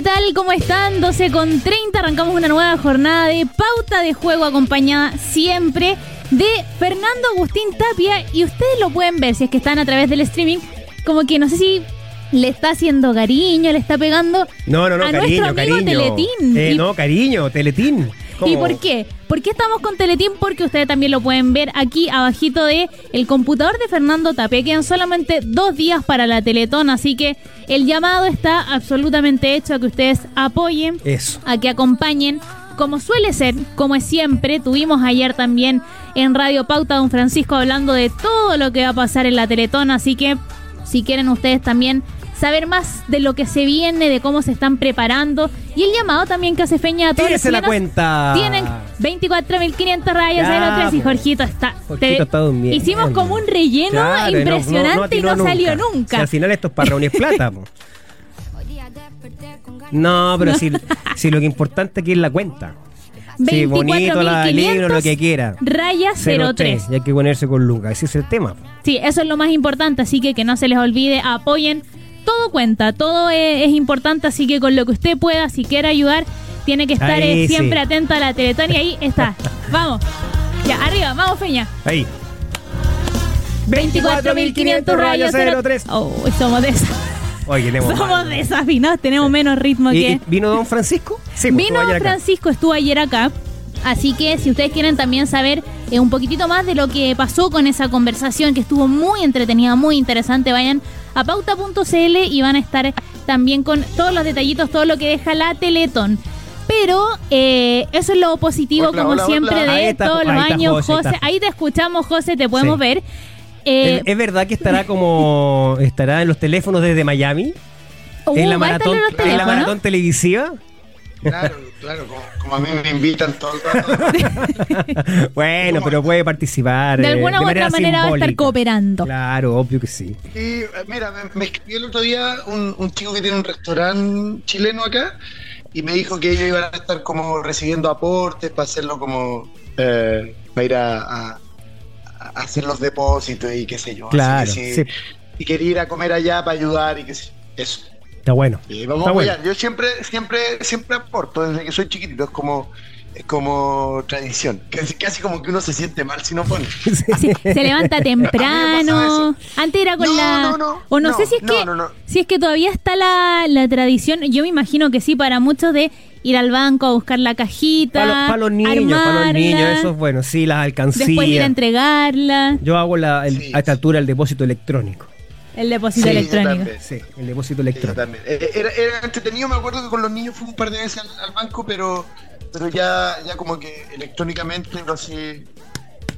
¿qué tal? ¿Cómo están? 12 con 30, arrancamos una nueva jornada de pauta de juego acompañada siempre de Fernando Agustín Tapia y ustedes lo pueden ver si es que están a través del streaming, como que no sé si le está haciendo cariño, le está pegando No, no, no, a cariño, nuestro amigo cariño. Teletín. Eh, Y- no, cariño, Teletín. ¿Y por qué? ¿Por qué estamos con Teletín? Porque ustedes también lo pueden ver aquí abajito de el computador de Fernando Tapia. Quedan solamente dos días para la Teletón, así que el llamado está absolutamente hecho a que ustedes apoyen, Eso. a que acompañen. Como suele ser, como es siempre, tuvimos ayer también en Radio Pauta Don Francisco hablando de todo lo que va a pasar en la Teletón, así que si quieren ustedes también saber más de lo que se viene, de cómo se están preparando y el llamado también que hace Feña a todos los la cuenta. tienen 24.500 rayas Ya, 03 y po. Jorgito está. Jorgito está durmiendo. Hicimos como un relleno Claro, y no- impresionante y no, salió nunca. Si al final esto es para reunir plata. po. No, pero si, si lo que importante aquí es la cuenta. Sí, bonito la, el libro, lo que quiera. Raya 03. Y hay que ponerse con Lucas. Ese es el tema. Sí, eso es lo más importante, así que que no se les olvide, apoyen. Todo cuenta, todo es, es importante, así que con lo que usted pueda, si quiere ayudar, tiene que estar Ahí eh, sí. siempre atento a la Teletón y ahí está. Vamos. Ya, arriba, vamos, Feña. Ahí. 24.500 rayas 03. Oh, somos de esas. Oye, tenemos Somos desafinados, tenemos menos ritmo ¿Y- que. ¿Vino Don Francisco? Sí, pues, Vino acá. Francisco, estuvo ayer acá. Así que si ustedes quieren también saber eh, un poquitito más de lo que pasó con esa conversación, que estuvo muy entretenida, muy interesante, vayan a pauta.cl y van a estar también con todos los detallitos, todo lo que deja la Teletón. Pero eh, eso es lo positivo, Hola, como hola, siempre, hola. de está, todos los años. José, ahí te escuchamos, José, te podemos Sí. ver. Eh, ¿Es, verdad que estará como estará en los teléfonos desde Miami? uh, ¿En la va a estar maratón, en los en la maratón televisiva? Claro, claro, como, como a mí me invitan todo el rato. bueno, pero puede participar. De eh, alguna u otra manera va a estar cooperando. Claro, obvio que sí. Y eh, mira, me, me escribió el otro día un, un chico que tiene un restaurante chileno acá y me dijo que ellos iban a estar como recibiendo aportes para hacerlo como eh, para ir a, a- a hacer los depósitos y qué sé yo. Así Claro, que sí. Y quería ir a comer allá para ayudar y qué sé yo. Eso. Está bueno. Y vamos Está a bueno. apoyar. Yo siempre, siempre, siempre aporto desde que soy chiquitito. Es como, es como tradición. Casi, casi como que uno se siente mal si no pone. Sí, se levanta temprano. Antes era con No, la. no, no, o no, no, sé si es no, que. no, no. Si es que todavía está la, la tradición. Yo me imagino que sí, para muchos de ir al banco a buscar la cajita. Para los niños, para los niños, eso es bueno. Sí, las Después ir a entregarla. Yo hago la, el- Sí. a esta altura el depósito electrónico. El depósito Sí, electrónico. también. Sí, el depósito Sí, electrónico. también. Eh, Era, era entretenido, me acuerdo que con los niños fui un par de veces al, al banco, pero, pero ya, ya como que electrónicamente no sé.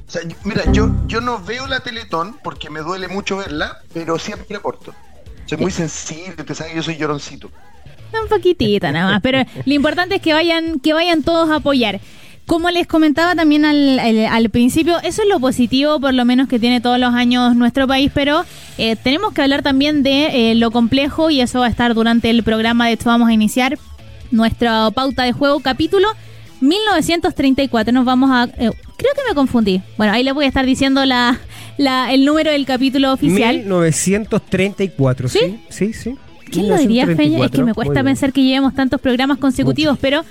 O sea, mira, yo, yo no veo la Teletón porque me duele mucho verla, pero siempre aporto. Soy muy sensible, te sabes que yo soy lloroncito. Un poquitito nada más, pero lo importante es que vayan, que vayan todos a apoyar. Como les comentaba también al, al- al principio, eso es lo positivo, por lo menos que tiene todos los años nuestro país, pero eh, tenemos que hablar también de eh, lo complejo y eso va a estar durante el programa. De hecho, vamos a iniciar nuestra pauta de juego, capítulo 1934. Nos vamos a... eh, creo que me confundí. Bueno, ahí les voy a estar diciendo la, la- el número del capítulo oficial. 1934, ¿sí? ¿Sí? Sí, sí. ¿Quién lo diría, Feña? Es que me 1934, cuesta pensar que llevemos tantos programas consecutivos, pero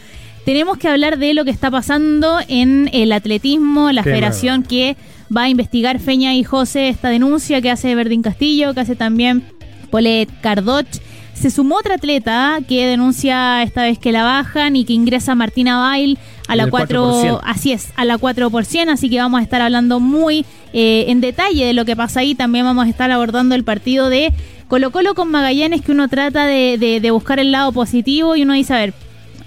tenemos que hablar de lo que está pasando en el atletismo, la Qué federación que va a investigar Feña y José esta denuncia que hace Verdín Castillo, que hace también Polet Cardoch. Se sumó otra atleta que denuncia esta vez que la bajan y que ingresa Martina Bail a la El 4, 4%. así es, a la 4%, así que vamos a estar hablando muy eh, en detalle de lo que pasa ahí. También vamos a estar abordando el partido de Colo Colo con Magallanes, que uno trata de, de- de buscar el lado positivo y uno dice, a ver,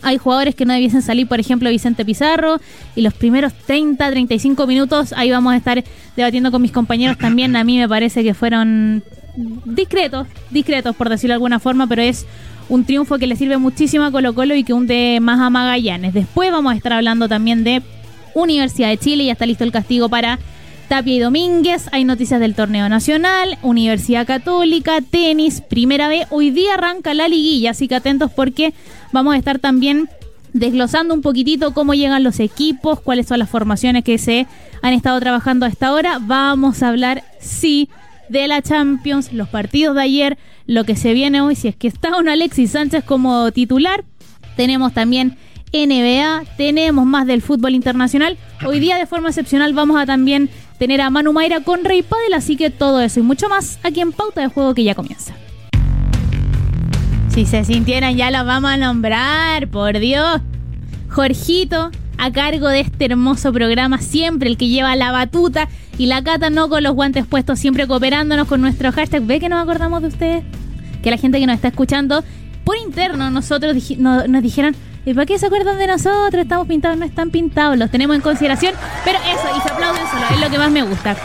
hay jugadores que no debiesen salir, por ejemplo, Vicente Pizarro, y los primeros 30, 35 minutos, ahí vamos a estar debatiendo con mis compañeros también. A mí me parece que fueron discretos, discretos por decirlo de alguna forma, pero es un triunfo que le sirve muchísimo a Colo Colo y que hunde más a Magallanes. Después vamos a estar hablando también de Universidad de Chile, ya está listo el castigo para Tapia y Domínguez, hay noticias del torneo nacional, Universidad Católica, tenis, primera B. Hoy día arranca la liguilla, así que atentos porque vamos a estar también desglosando un poquitito cómo llegan los equipos, cuáles son las formaciones que se han estado trabajando a esta hora. Vamos a hablar, sí, de la Champions, los partidos de ayer, lo que se viene hoy, si es que está un Alexis Sánchez como titular. Tenemos también NBA, tenemos más del fútbol internacional. Hoy día de forma excepcional vamos a también tener a Manu Mayra con Rey Padel, así que todo eso y mucho más aquí en Pauta de Juego que ya comienza. Si se sintieran ya los vamos a nombrar, por Dios. Jorgito, a cargo de este hermoso programa, siempre el que lleva la batuta y la cata no con los guantes puestos, siempre cooperándonos con nuestro hashtag. ¿Ve que nos acordamos de ustedes? Que la gente que nos está escuchando por interno nosotros nos dijeron, ¿y para qué se acuerdan de nosotros? Estamos pintados, no están pintados, los tenemos en consideración, pero eso, y se aplauden solo, es lo que más me gusta.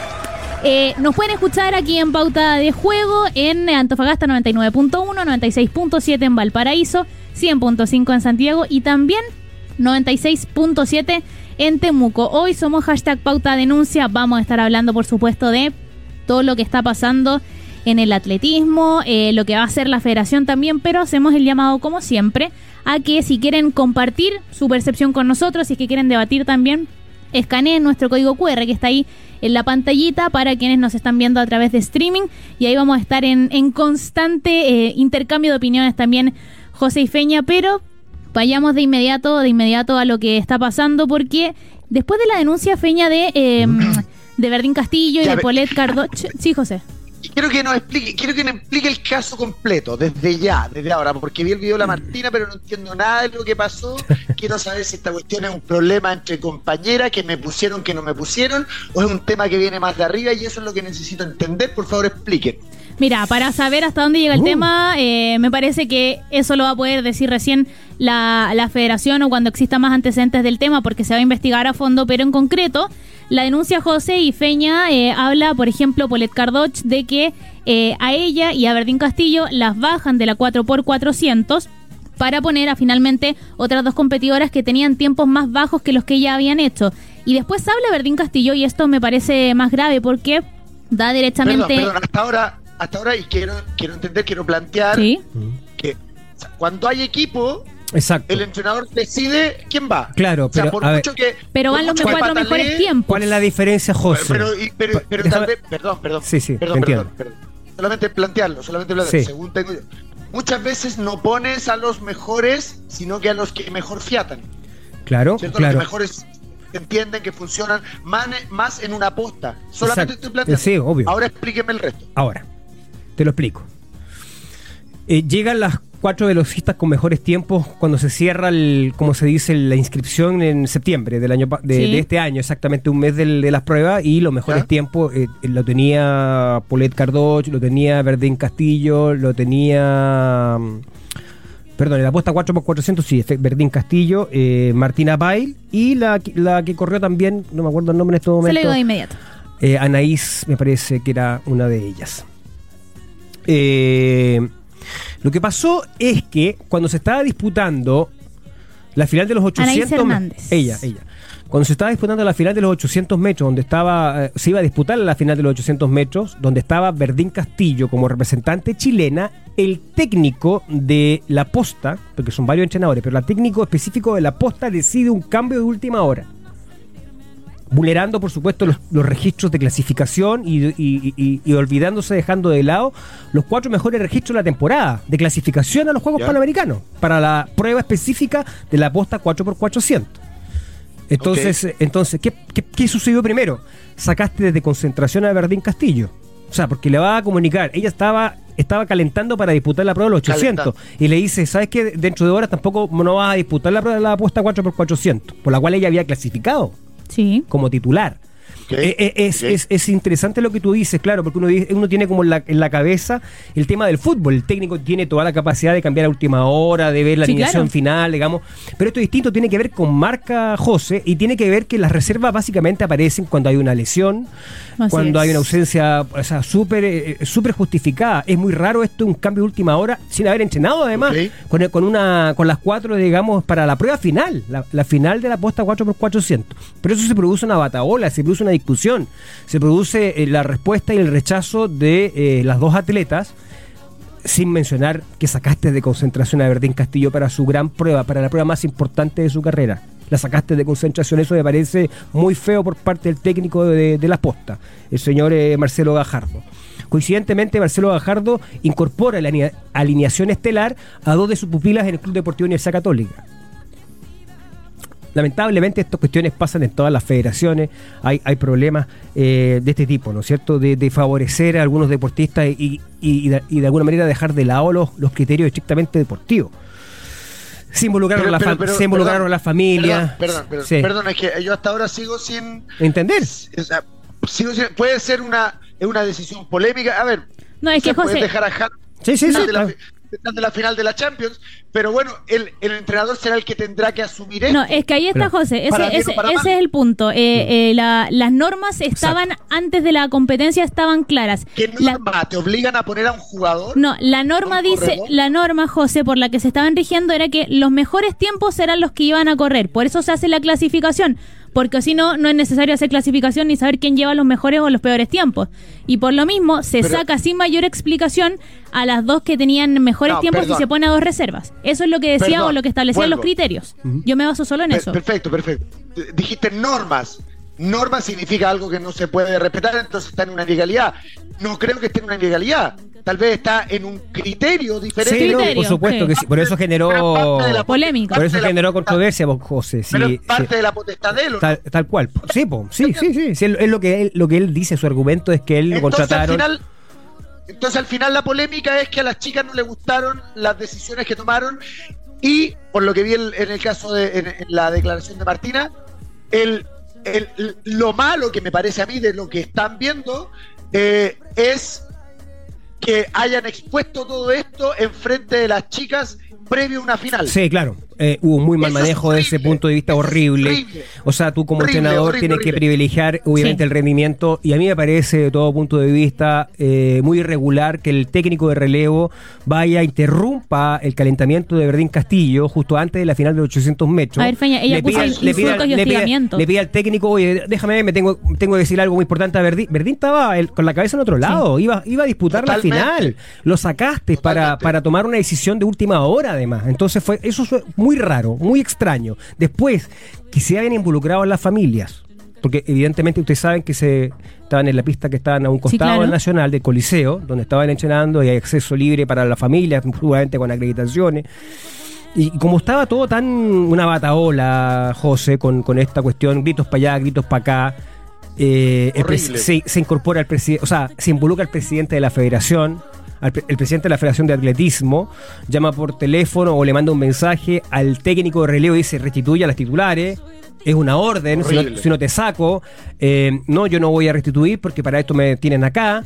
Eh, nos pueden escuchar aquí en Pauta de Juego en Antofagasta 99.1, 96.7 en Valparaíso, 100.5 en Santiago y también 96.7 en Temuco. Hoy somos hashtag Pauta Denuncia. Vamos a estar hablando, por supuesto, de todo lo que está pasando en el atletismo, eh, lo que va a hacer la federación también, pero hacemos el llamado, como siempre, a que si quieren compartir su percepción con nosotros, si es que quieren debatir también, escaneen nuestro código QR que está ahí en la pantallita para quienes nos están viendo a través de streaming. Y ahí vamos a estar en, constante eh, intercambio de opiniones también José y Feña, pero vayamos de inmediato, de inmediato a lo que está pasando porque después de la denuncia Feña de, eh, de Verdín Castillo y de Polet Cardoch, sí José quiero que nos explique, quiero que nos explique el caso completo, desde ya, desde ahora, porque vi el video de la Martina, pero no entiendo nada de lo que pasó. Quiero saber si esta cuestión es un problema entre compañeras que me pusieron, que no me pusieron, o es un tema que viene más de arriba y eso es lo que necesito entender. Por favor, expliquen. Mira, para saber hasta dónde llega el uh. tema, eh, me parece que eso lo va a poder decir recién la, la federación o cuando exista más antecedentes del tema, porque se va a investigar a fondo, pero en concreto la denuncia José y Feña eh, habla, por ejemplo, Polet Cardoch, de que eh, a ella y a Verdín Castillo las bajan de la 4x400 para poner a finalmente otras dos competidoras que tenían tiempos más bajos que los que ya habían hecho. Y después habla Verdín Castillo y esto me parece más grave porque da directamente... Perdón, hasta ahora, hasta ahora y quiero, quiero entender, quiero plantear que cuando hay equipo, Exacto. El entrenador decide quién va. Claro, pero, pero van los cuatro mejores tiempos. ¿Cuál es la diferencia, José? Pero, pero, pero, tal vez, perdón, perdón. Sí, sí, perdón, perdón, perdón, Solamente plantearlo, solamente plantearlo. Según tengo Muchas veces no pones a los mejores, sino que a los que mejor fiatan. Claro, claro. Los que mejores entienden que funcionan más, más en una aposta. Solamente estoy planteando. Sí, obvio. Ahora explíqueme el resto. Ahora, te lo explico. Eh, llegan las cuatro velocistas con mejores tiempos cuando se cierra, el, como se dice, la inscripción en septiembre del año de, este año, exactamente un mes de las pruebas, y los mejores tiempos eh, lo tenía Polet Cardoch, lo tenía Verdín Castillo, lo tenía... Mm, perdón, en la apuesta 4x400, sí, Verdín Castillo, eh, Martina Bail y la, la que corrió también, no me acuerdo el nombre en este momento. Se le de inmediato. Eh, Anaís, me parece que era una de ellas. Eh, lo que pasó es que cuando se estaba disputando la final de los 800 metros, ella, ella. Cuando se estaba disputando la final de los 800 metros, donde estaba, eh, se iba a disputar la final de los 800 metros, donde estaba Verdín Castillo como representante chilena, el técnico de la posta, porque son varios entrenadores, pero el técnico específico de la posta decide un cambio de última hora vulnerando por supuesto los, registros de clasificación y, olvidándose, dejando de lado los cuatro mejores registros de la temporada de clasificación a los Juegos Panamericanos para la prueba específica de la aposta 4x400. Entonces, entonces ¿qué, qué, sucedió primero? Sacaste desde concentración a Verdín Castillo. O sea, porque le va a comunicar, ella estaba estaba calentando para disputar la prueba de los 800 y le dice, ¿sabes qué? Dentro de horas tampoco no vas a disputar la prueba de la apuesta 4x400, por la cual ella había clasificado sí. como titular. Eh, eh, es, es, es, interesante lo que tú dices, claro, porque uno, uno tiene como en la, en la, cabeza el tema del fútbol. El técnico tiene toda la capacidad de cambiar a última hora, de ver la alineación final, digamos. Pero esto distinto tiene que ver con marca José y tiene que ver que las reservas básicamente aparecen cuando hay una lesión, cuando hay una ausencia o sea, súper eh, súper justificada. Es muy raro esto, un cambio de última hora, sin haber entrenado además, con, con, una, con las cuatro, digamos, para la prueba final, la, final de la apuesta 4x400. Pero eso se produce una bataola, se produce una se produce eh, la respuesta y el rechazo de eh, las dos atletas sin mencionar que sacaste de concentración a Verdín Castillo para su gran prueba, para la prueba más importante de su carrera la sacaste de concentración. Eso me parece muy feo por parte del técnico de, la posta, el señor eh, Marcelo Gajardo. Coincidentemente, Marcelo Gajardo incorpora la alineación estelar a dos de sus pupilas en el Club Deportivo Universidad Católica lamentablemente estas cuestiones pasan en todas las federaciones, hay, hay problemas eh, de este tipo, ¿no es cierto? De, favorecer a algunos deportistas y, de, alguna manera dejar de lado los, los criterios estrictamente deportivos. Se involucraron, la se involucraron las familias. Perdón, perdón, perdón, es que yo hasta ahora sigo sin... ¿Entender? puede ser una, una decisión polémica. A ver, no, es que José... dejar a sí, sí, sí, de la final de la Champions, pero bueno, el, el, entrenador será el que tendrá que asumir esto. No, es que ahí está José, ese, ese, es el punto. Eh, eh, las normas estaban, antes de la competencia estaban claras. ¿Qué norma? ¿Te obligan a poner a un jugador? No, la norma dice, la norma, José, por la que se estaban rigiendo era que los mejores tiempos eran los que iban a correr, por eso se hace la clasificación porque si no, no es necesario hacer clasificación ni saber quién lleva los mejores o los peores tiempos. Y por lo mismo, se saca sin mayor explicación a las dos que tenían mejores tiempos y se pone a dos reservas. Eso es lo que decía o lo que establecían los criterios. Yo me baso solo en eso. Perfecto, perfecto. Dijiste normas. Norma significa algo que no se puede respetar, entonces está en una ilegalidad. No creo que esté en una ilegalidad tal vez está en un criterio diferente. Sí, por supuesto que sí. Por eso generó polémica. Por eso generó controversia, vos, José. pero parte de la potestad de él. Tal, cual. Sí, sí, sí, sí, Es lo que él, lo que él dice. Su argumento es que él lo contrataron. entonces al final la polémica es que a las chicas no le gustaron las decisiones que tomaron y por lo que vi en, el caso de en, la declaración de Martina, el, el, lo malo que me parece a mí de lo que están viendo eh, es que hayan expuesto todo esto en frente de las chicas previo a una final. Sí, claro. Eh, hubo un muy mal manejo de ese punto de vista horrible. O sea, tú como entrenador tienes que privilegiar obviamente el rendimiento y a mí me parece de todo punto de vista eh, muy irregular que el técnico de relevo vaya, interrumpa el calentamiento de Verdín Castillo justo antes de la final de 800 metros. A ver, Feña, ella le puso le pida, le, pide, al técnico, oye, déjame, me tengo, tengo que decir algo muy importante a Verdín. Verdín estaba con la cabeza en otro lado, iba, iba a disputar la final. Lo sacaste para, para tomar una decisión de última hora además. Entonces fue eso fue muy muy raro, muy extraño. Después, que se hayan involucrado las familias, porque evidentemente ustedes saben que se estaban en la pista que estaban a un costado del Nacional, del Coliseo, donde estaban entrenando y hay acceso libre para las familias, seguramente con acreditaciones. Y como estaba todo tan una bataola, José, con, con esta cuestión, gritos para allá, gritos para acá, eh, se, se, incorpora el presidente, o sea, se involucra el presidente de la federación, el presidente de la Federación de Atletismo, llama por teléfono o le manda un mensaje al técnico de relevo y dice restituye a las titulares. Es una orden, si no, te saco, eh, no, yo no voy a restituir porque para esto me tienen acá.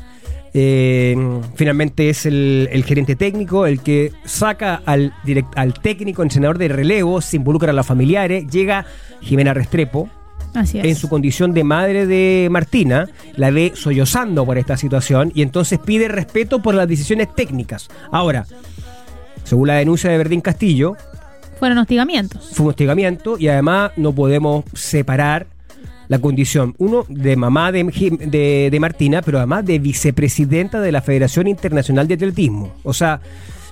Eh, finalmente es el, gerente técnico el que saca al, al técnico, entrenador de relevo, se involucra a los familiares, llega Jimena Restrepo, en su condición de madre de Martina, la ve sollozando por esta situación y entonces pide respeto por las decisiones técnicas. Ahora, según la denuncia de Verdín Castillo, fueron hostigamientos. Fue un hostigamiento y además no podemos separar la condición, uno, de mamá de, de, Martina, pero además de vicepresidenta de la Federación Internacional de Atletismo. O sea,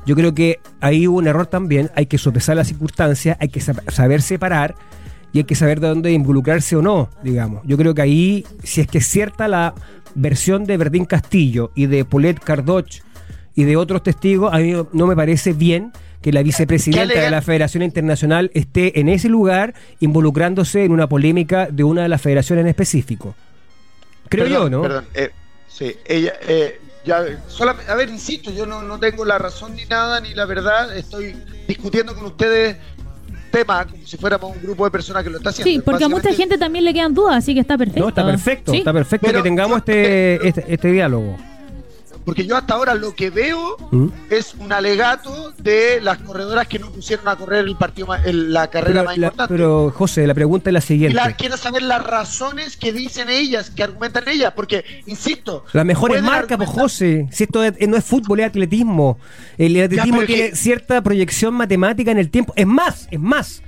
yo creo que ahí hubo un error también, hay que sopesar las circunstancias, hay que saber separar y hay que saber de dónde involucrarse o no, digamos. Yo creo que ahí, si es que es cierta la versión de Verdín Castillo y de Paulette Cardoch y de otros testigos, a mí no me parece bien que la vicepresidenta de la Federación Internacional esté en ese lugar involucrándose en una polémica de una de las federaciones en específico. Creo yo, ¿no? Perdón, eh, sí, ella, eh, ya, a ver, insisto, yo no, no tengo la razón ni nada, ni la verdad, estoy discutiendo con ustedes tema como si fuéramos un grupo de personas que lo está haciendo. Sí, porque a mucha gente también le quedan dudas, así que está perfecto. No, está perfecto, está perfecto que tengamos este, este, este diálogo. Porque yo hasta ahora lo que veo ¿Mm? es un alegato de las corredoras que no pusieron a correr el partido la carrera más importante. Pero José, la pregunta es la siguiente. quiero saber las razones que dicen ellas, que argumentan ellas, porque, insisto... La mejor marca, pues José. Si esto no es fútbol, es atletismo. El atletismo tiene cierta proyección matemática en el tiempo. Es más, es más.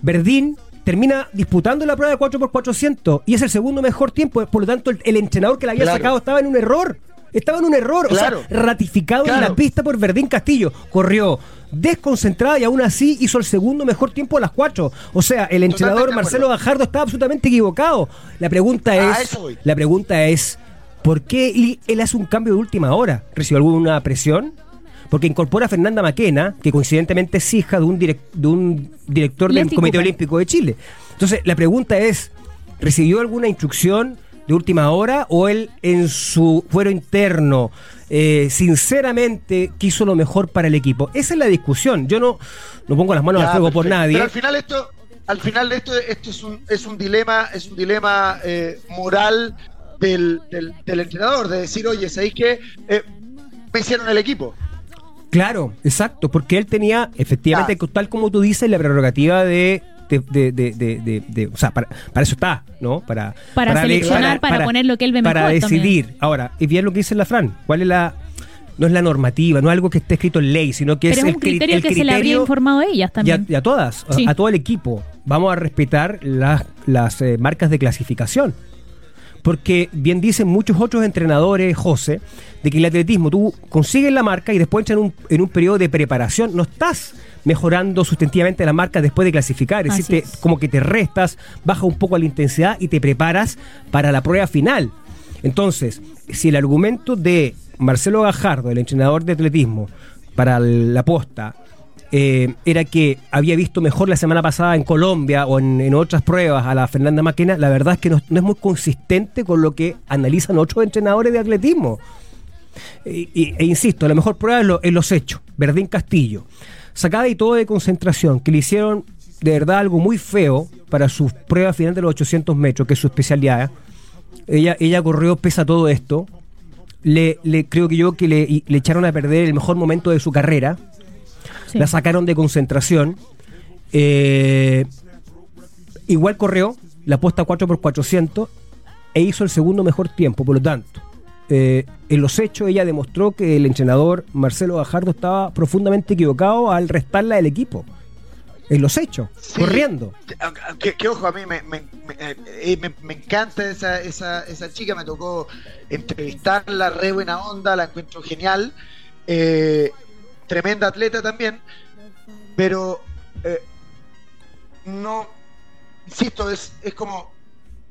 Verdín termina disputando la prueba de 4x400 y es el segundo mejor tiempo. Por lo tanto, el, entrenador que la había sacado estaba en un error. Estaba en un error, o sea, ratificado en la pista por Verdín Castillo. Corrió desconcentrada y aún así hizo el segundo mejor tiempo a las cuatro. O sea, el entrenador Marcelo Bajardo estaba absolutamente equivocado. La pregunta es, la pregunta es, ¿Por qué él hace un cambio de última hora? ¿Recibió alguna presión? Porque incorpora a Fernanda Maquena, que coincidentemente es hija de un, de un director del Comité Olímpico de Chile. Entonces, la pregunta es, ¿recibió alguna instrucción de última hora o él en su fuero interno eh, sinceramente quiso lo mejor para el equipo? Esa es la discusión. Yo no, no pongo las manos al fuego por nadie. Pero al final esto, al final esto, esto es un, es un dilema, es un dilema eh, moral del, del, entrenador, de decir, oye, ¿sabéis que eh, me hicieron el equipo? Claro, exacto, porque él tenía, efectivamente, tal como tú dices, la prerrogativa de de, de, de, o sea, para, eso está, ¿no? Para, para, seleccionar, para, poner lo que él ve Para decidir. Ahora, y bien lo que dice la Fran, ¿cuál es la no es la normativa, no es algo que esté escrito en ley, sino que es, un criterio que se le habría informado a ellas también. Y a, todas, a, todo el equipo. Vamos a respetar las, las eh, marcas de clasificación. Porque bien dicen muchos otros entrenadores, José, de que el atletismo tú consigues la marca y después entras en un, en un periodo de preparación. No estás mejorando sustantivamente la marca después de clasificar. Es decir, como que te restas, baja un poco la intensidad y te preparas para la prueba final. Entonces, si el argumento de Marcelo Gajardo, el entrenador de atletismo, para la posta, eh, era que había visto mejor la semana pasada en Colombia o en, otras pruebas a la Fernanda Maquena, la verdad es que no, es muy consistente con lo que analizan otros entrenadores de atletismo. E, e, insisto, la mejor prueba es, lo, los hechos. Verdín Castillo, sacada y todo de concentración, que le hicieron de verdad algo muy feo para su prueba final de los 800 metros, que es su especialidad. Ella, ella corrió, pesa todo esto. Le, le creo que yo que le, le echaron a perder el mejor momento de su carrera la sacaron de concentración. Eh, igual corrió la apuesta 4x400 e hizo el segundo mejor tiempo, por lo tanto. Eh, en los hechos ella demostró que el entrenador Marcelo Gajardo estaba profundamente equivocado al restarla del equipo. En los hechos, corriendo. Que, ojo, a mí me, me, eh, encanta esa, esa, esa, chica, me tocó entrevistarla, re buena onda, la encuentro genial. Eh, tremenda atleta también, pero eh, no, insisto, es, es como,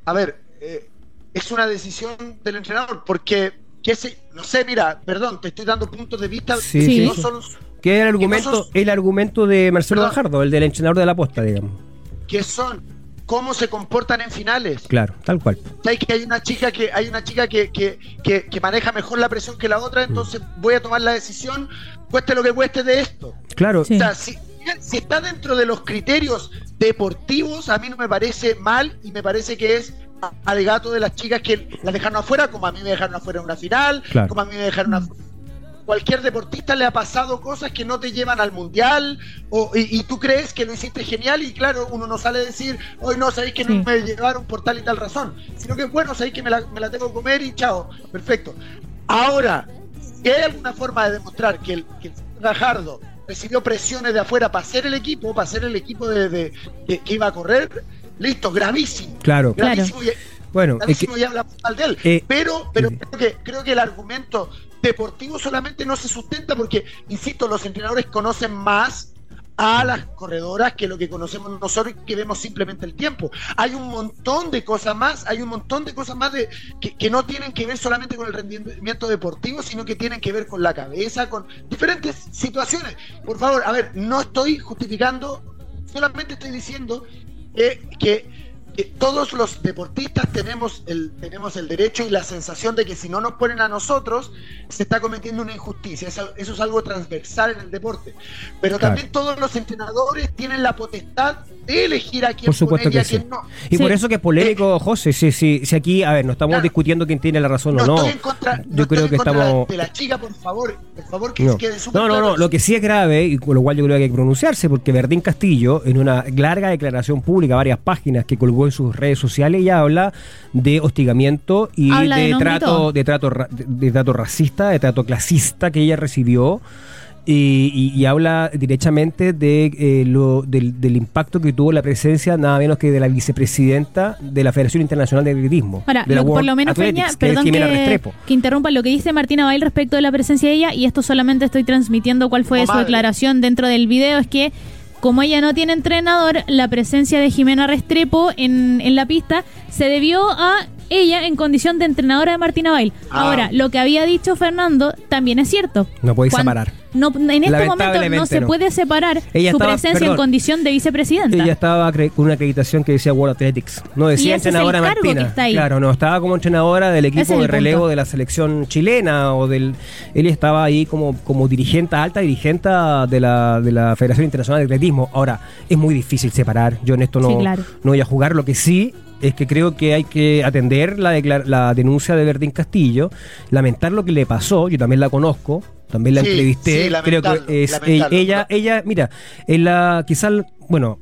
a ver, eh, es una decisión del entrenador, porque, qué sé, no sé, mira, perdón, te estoy dando puntos de vista que no son... Que es el argumento, el argumento de Marcelo Bajardo, el del entrenador de la posta, digamos. Que son cómo se comportan en finales. Claro, tal cual. Hay que hay una chica que hay una chica que, que, que, maneja mejor la presión que la otra, entonces voy a tomar la decisión cueste lo que cueste de esto. Claro. O sea, si, está dentro de los criterios deportivos, a mí no me parece mal y me parece que es alegato de las chicas que las dejaron afuera, como a mí me dejaron afuera en una final, como a mí me dejaron afuera. Cualquier deportista le ha pasado cosas que no te llevan al mundial o, y, tú crees que lo hiciste genial y claro, uno no sale a decir, hoy no, sabéis que no me llevaron por tal y tal razón, sino que bueno, sabéis que me la, me la tengo que comer y chao, perfecto. Ahora, hay alguna forma de demostrar que el, que Gajardo recibió presiones de afuera para hacer el equipo, para hacer el equipo de, que, iba a correr, listo, gravísimo. Claro, gravísimo bueno, gravísimo y habla mal de él. Eh, pero pero eh, creo, que, creo que el argumento deportivo solamente no se sustenta porque, insisto, los entrenadores conocen más a las corredoras que lo que conocemos nosotros y que vemos simplemente el tiempo. Hay un montón de cosas más, hay un montón de cosas más de, que, no tienen que ver solamente con el rendimiento deportivo, sino que tienen que ver con la cabeza, con diferentes situaciones. Por favor, a ver, no estoy justificando, solamente estoy diciendo que todos los deportistas tenemos el, tenemos el derecho y la sensación de que si no nos ponen a nosotros, se está cometiendo una injusticia. Eso, es algo transversal en el deporte. Pero también todos los entrenadores tienen la potestad elegir a quién por supuesto que sí. no. Y por eso que es polémico, eh, José, si, si, si, aquí, a ver, no estamos discutiendo quién tiene la razón o no. yo creo que estamos... De la chica, por favor, por favor, que no. quede No, no, no, lo que sí es grave, y con lo cual yo creo que hay que pronunciarse, porque Verdín Castillo, en una larga declaración pública, varias páginas que colgó en sus redes sociales, ella habla de hostigamiento y de, trato, de trato, de trato racista, de trato clasista que ella recibió y, habla directamente de, eh, lo, del, impacto que tuvo la presencia nada menos que de la vicepresidenta de la Federación Internacional de Atletismo. por lo menos, perdón que, interrumpa lo que dice Martina Bail respecto de la presencia de ella, y esto solamente estoy transmitiendo cuál fue su declaración dentro del video, es que como ella no tiene entrenador, la presencia de Jimena Restrepo en, en la pista se debió a ella en condición de entrenadora de Martina Bail. Ah. Ahora, lo que había dicho Fernando también es cierto. No podéis separar. No, en este momento no se puede separar su presencia en condición de vicepresidenta. Ella estaba con una acreditación que decía World Athletics. No decía entrenadora Martina. Claro, no, estaba como entrenadora del equipo de relevo de la selección chilena o del. Ella estaba ahí como, como dirigente, alta dirigente de la, de la Federación Internacional de Atletismo. Ahora, es muy difícil separar. Yo en esto no, no voy a jugar. Lo que sí es que creo que hay que atender la, la denuncia de Verdín Castillo, lamentar lo que le pasó, yo también la conozco, también la entrevisté, creo que es ella, ella, mira, en la quizás, bueno,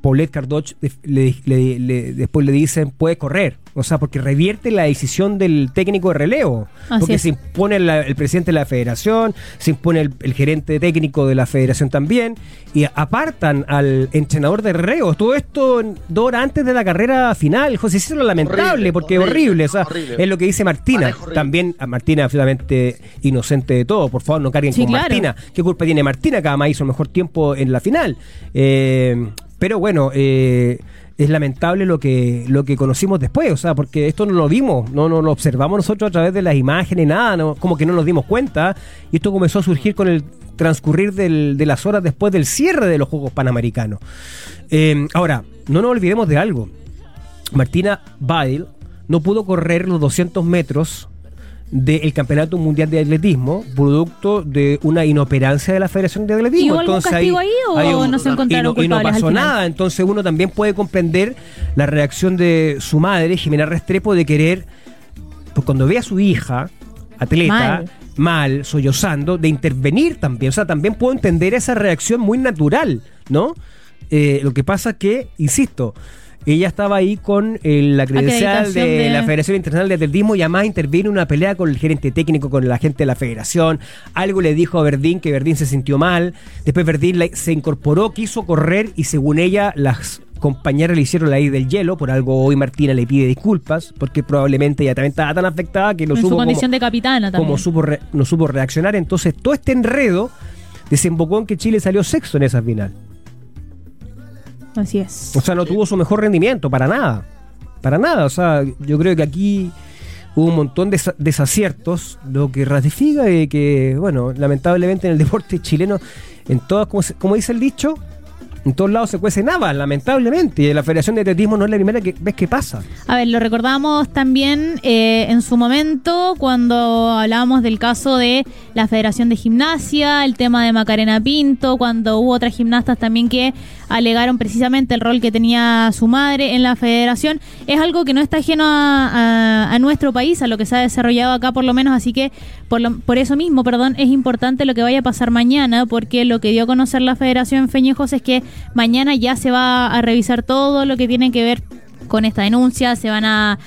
Paulette Cardoch después le dicen puede correr, o sea, porque revierte la decisión del técnico de relevo, porque se impone el presidente de la federación, se impone el, gerente técnico de la federación también, y apartan al entrenador de relevo. Todo esto dos horas antes de la carrera final, José, eso es lamentable, porque es horrible, o sea, es lo que dice Martina, también a Martina absolutamente inocente de todo, por favor no carguen con Martina, ¿qué culpa tiene Martina? Cada más hizo el mejor tiempo en la final. Eh, pero bueno, eh, es lamentable lo que, lo que conocimos después, o sea, porque esto no lo vimos, no, no lo observamos nosotros a través de las imágenes, nada, no, como que no nos dimos cuenta, y esto comenzó a surgir con el transcurrir de las horas después del cierre de los Juegos Panamericanos. Eh, ahora, no nos olvidemos de algo. Martina Bail no pudo correr los 200 metros del Campeonato Mundial de Atletismo, producto de una inoperancia de la Federación de Atletismo. ¿Y entonces, castigo ahí, o no se encontraron y no, pasó nada, entonces uno también puede comprender la reacción de su madre, Jimena Restrepo, de querer, pues cuando ve a su hija, atleta, mal. sollozando, de intervenir también, o sea, también puedo entender esa reacción muy natural, ¿no? Eh, lo que pasa que, insisto, ella estaba ahí con eh, la credencial de, la Federación Internacional de Atletismo y además intervino en una pelea con el gerente técnico, con la gente de la federación. Algo le dijo a Verdín que Verdín se sintió mal. Después Verdín se incorporó, quiso correr y según ella las compañeras le hicieron la ley del hielo, por algo hoy Martina le pide disculpas, porque probablemente ella también estaba tan afectada que no en supo. Su condición de capitana también. Como supo no supo reaccionar. Entonces, todo este enredo desembocó en que Chile salió sexto en esa final. Así es. O sea, no tuvo su mejor rendimiento, para nada. Para nada. O sea, yo creo que aquí hubo un montón de desaciertos, lo que ratifica de que, bueno, lamentablemente en el deporte chileno, en todas, como, como dice el dicho, en todos lados se cuece nada, lamentablemente. Y la Federación de Atletismo no es la primera que, vez que pasa. A ver, lo recordamos también eh, en su momento cuando hablábamos del caso de la Federación de Gimnasia, el tema de Macarena Pinto, cuando hubo otras gimnastas también que alegaron precisamente el rol que tenía su madre en la federación. Es algo que no está ajeno a, nuestro país, a lo que se ha desarrollado acá por lo menos, así que por, por eso mismo, perdón, es importante lo que vaya a pasar mañana, porque lo que dio a conocer la Federación Feñejos es que Mañana ya se va a revisar todo lo que tiene que ver con esta denuncia, se van a,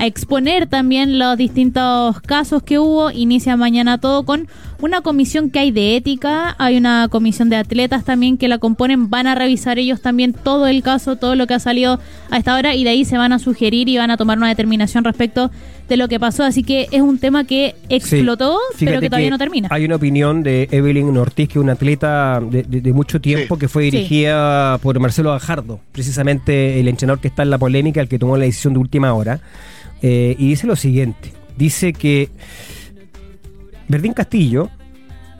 exponer también los distintos casos que hubo, inicia mañana todo con una comisión que hay de ética, hay una comisión de atletas también que la componen, van a revisar ellos también todo el caso, todo lo que ha salido a esta hora y de ahí se van a sugerir y van a tomar una determinación respecto de lo que pasó, así que es un tema que explotó, pero que todavía no termina. Hay una opinión de Evelyn Ortiz, que es una atleta de, mucho tiempo, que fue dirigida por Marcelo Gajardo, precisamente el entrenador que está en la polémica, el que tomó la decisión de última hora, eh, y dice lo siguiente, dice que Verdín Castillo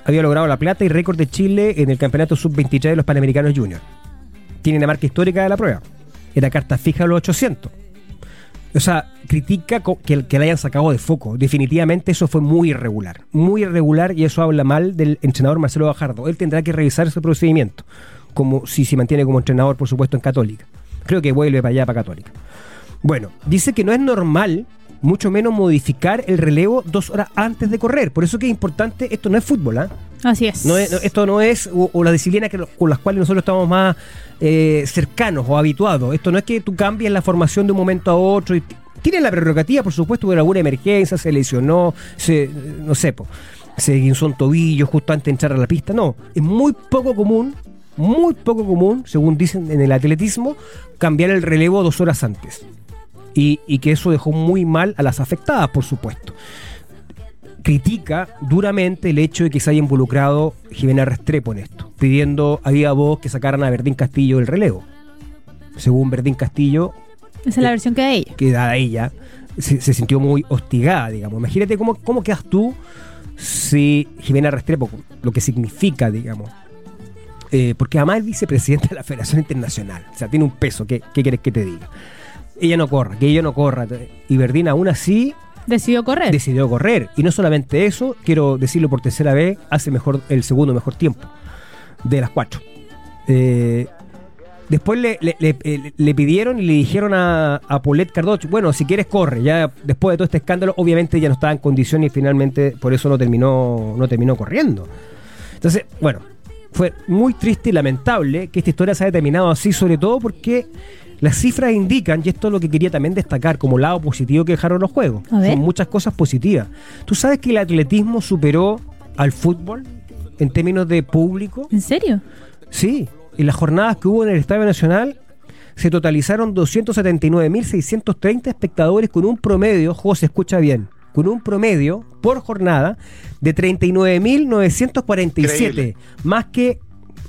había logrado la plata y récord de Chile en el campeonato sub-23 de los Panamericanos Junior. Tiene una marca histórica de la prueba. Era carta fija los 800. O sea, critica que, que la hayan sacado de foco. Definitivamente eso fue muy irregular. Muy irregular y eso habla mal del entrenador Marcelo Bajardo. Él tendrá que revisar ese procedimiento. Como si se mantiene como entrenador, por supuesto, en Católica. Creo que vuelve para allá, para Católica. Bueno, dice que no es normal mucho menos modificar el relevo dos horas antes de correr. Por eso que es importante, esto no es fútbol, ¿ah? Así es. esto no es, o, la disciplina que, con las cuales nosotros estamos más eh, cercanos o habituados. Esto no es que tú cambies la formación de un momento a otro. Y tiene la prerrogativa, por supuesto, de alguna emergencia, se lesionó, se, no sé, se guinzó un tobillo justo antes de entrar a la pista. No, es muy poco común muy poco común, según dicen en el atletismo, cambiar el relevo dos horas antes y, que eso dejó muy mal a las afectadas, por supuesto. Critica duramente el hecho de que se haya involucrado Jimena Restrepo en esto, pidiendo a viva voz que sacaran a Verdín Castillo del relevo. Según Verdín Castillo. Esa es la versión que da ella. Que da ella. se, sintió muy hostigada, digamos. Imagínate cómo, cómo quedas tú si Jimena Restrepo, lo que significa, digamos. Eh, porque además es vicepresidente de la Federación Internacional. O sea, tiene un peso. ¿Qué, qué quieres que te diga? Ella no corra, que ella no corra. Y Verdín aún así Decidió correr. Decidió correr. Y no solamente eso, quiero decirlo por tercera vez, hace mejor el segundo mejor tiempo de las cuatro. Eh, después le, eh, le, pidieron y le dijeron a, a Paulette Cardoch, bueno, si quieres corre. Ya después de todo este escándalo, obviamente ya no estaba en condiciones y finalmente por eso no terminó, no terminó corriendo. Entonces, bueno, fue muy triste y lamentable que esta historia se haya terminado así, sobre todo porque las cifras indican, y esto es lo que quería también destacar como lado positivo que dejaron los juegos, son muchas cosas positivas. ¿Tú sabes que el atletismo superó al fútbol en términos de público? ¿En serio? Sí, en las jornadas que hubo en el Estadio Nacional se totalizaron 279.630 espectadores con un promedio, José, escucha bien, con un promedio por jornada de 39.947, más que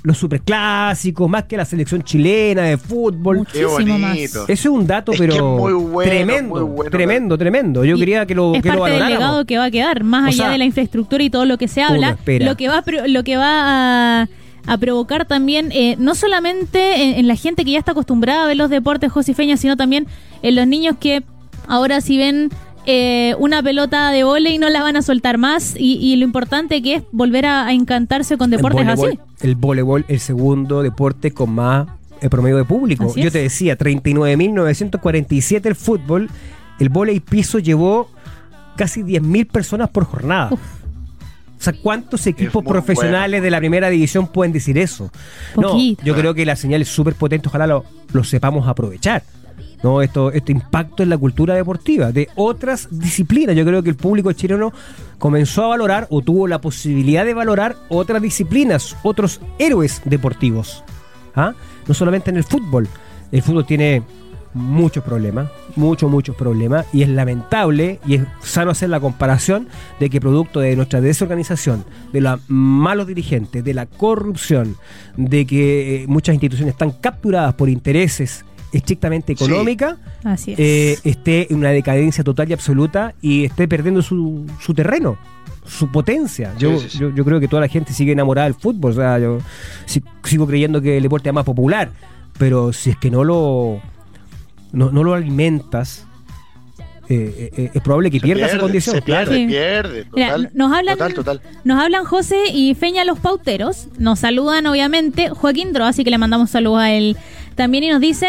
los superclásicos, más que la selección chilena de fútbol. Muchísimo más. Eso es un dato, pero tremendo, tremendo, tremendo. Yo quería que lo, es que parte del legado que va a quedar, más allá de la infraestructura y todo lo que se habla, lo que va, lo que va a provocar también, eh, no solamente en, la gente que ya está acostumbrada a ver los deportes josifeña, sino también en los niños que ahora si ven eh, una pelota de vole y no la van a soltar más. Y, lo importante que es volver a, encantarse con deportes así. El voleibol, el segundo deporte con más el promedio de público. Yo te decía, 39.947 el fútbol. El voleibol piso llevó casi 10.000 personas por jornada. O sea, ¿cuántos equipos profesionales de la primera división pueden decir eso? No, yo creo que la señal es súper potente, ojalá lo, lo sepamos aprovechar. ¿No? Esto, este impacto en la cultura deportiva de otras disciplinas. Yo creo que el público chileno comenzó a valorar o tuvo la posibilidad de valorar otras disciplinas, otros héroes deportivos. ¿ah? No solamente en el fútbol. El fútbol tiene muchos problemas, muchos, muchos problemas, y es lamentable y es sano hacer la comparación de que producto de nuestra desorganización, de los malos dirigentes, de la corrupción, de que eh, muchas instituciones están capturadas por intereses estrictamente económica eh, esté en una decadencia total y absoluta y esté perdiendo su, su terreno su potencia. Yo, yo, creo que toda la gente sigue enamorada del fútbol. O sea, yo sigo creyendo que el deporte es más popular. Pero si es que no lo, no, lo alimentas, eh, eh, es probable que pierda esa condición. Se pierde, pierde. nos hablan, Nos hablan José y Feña los pauteros. Nos saludan, obviamente, Joaquín Dro, así que le mandamos saludos a él también y nos dice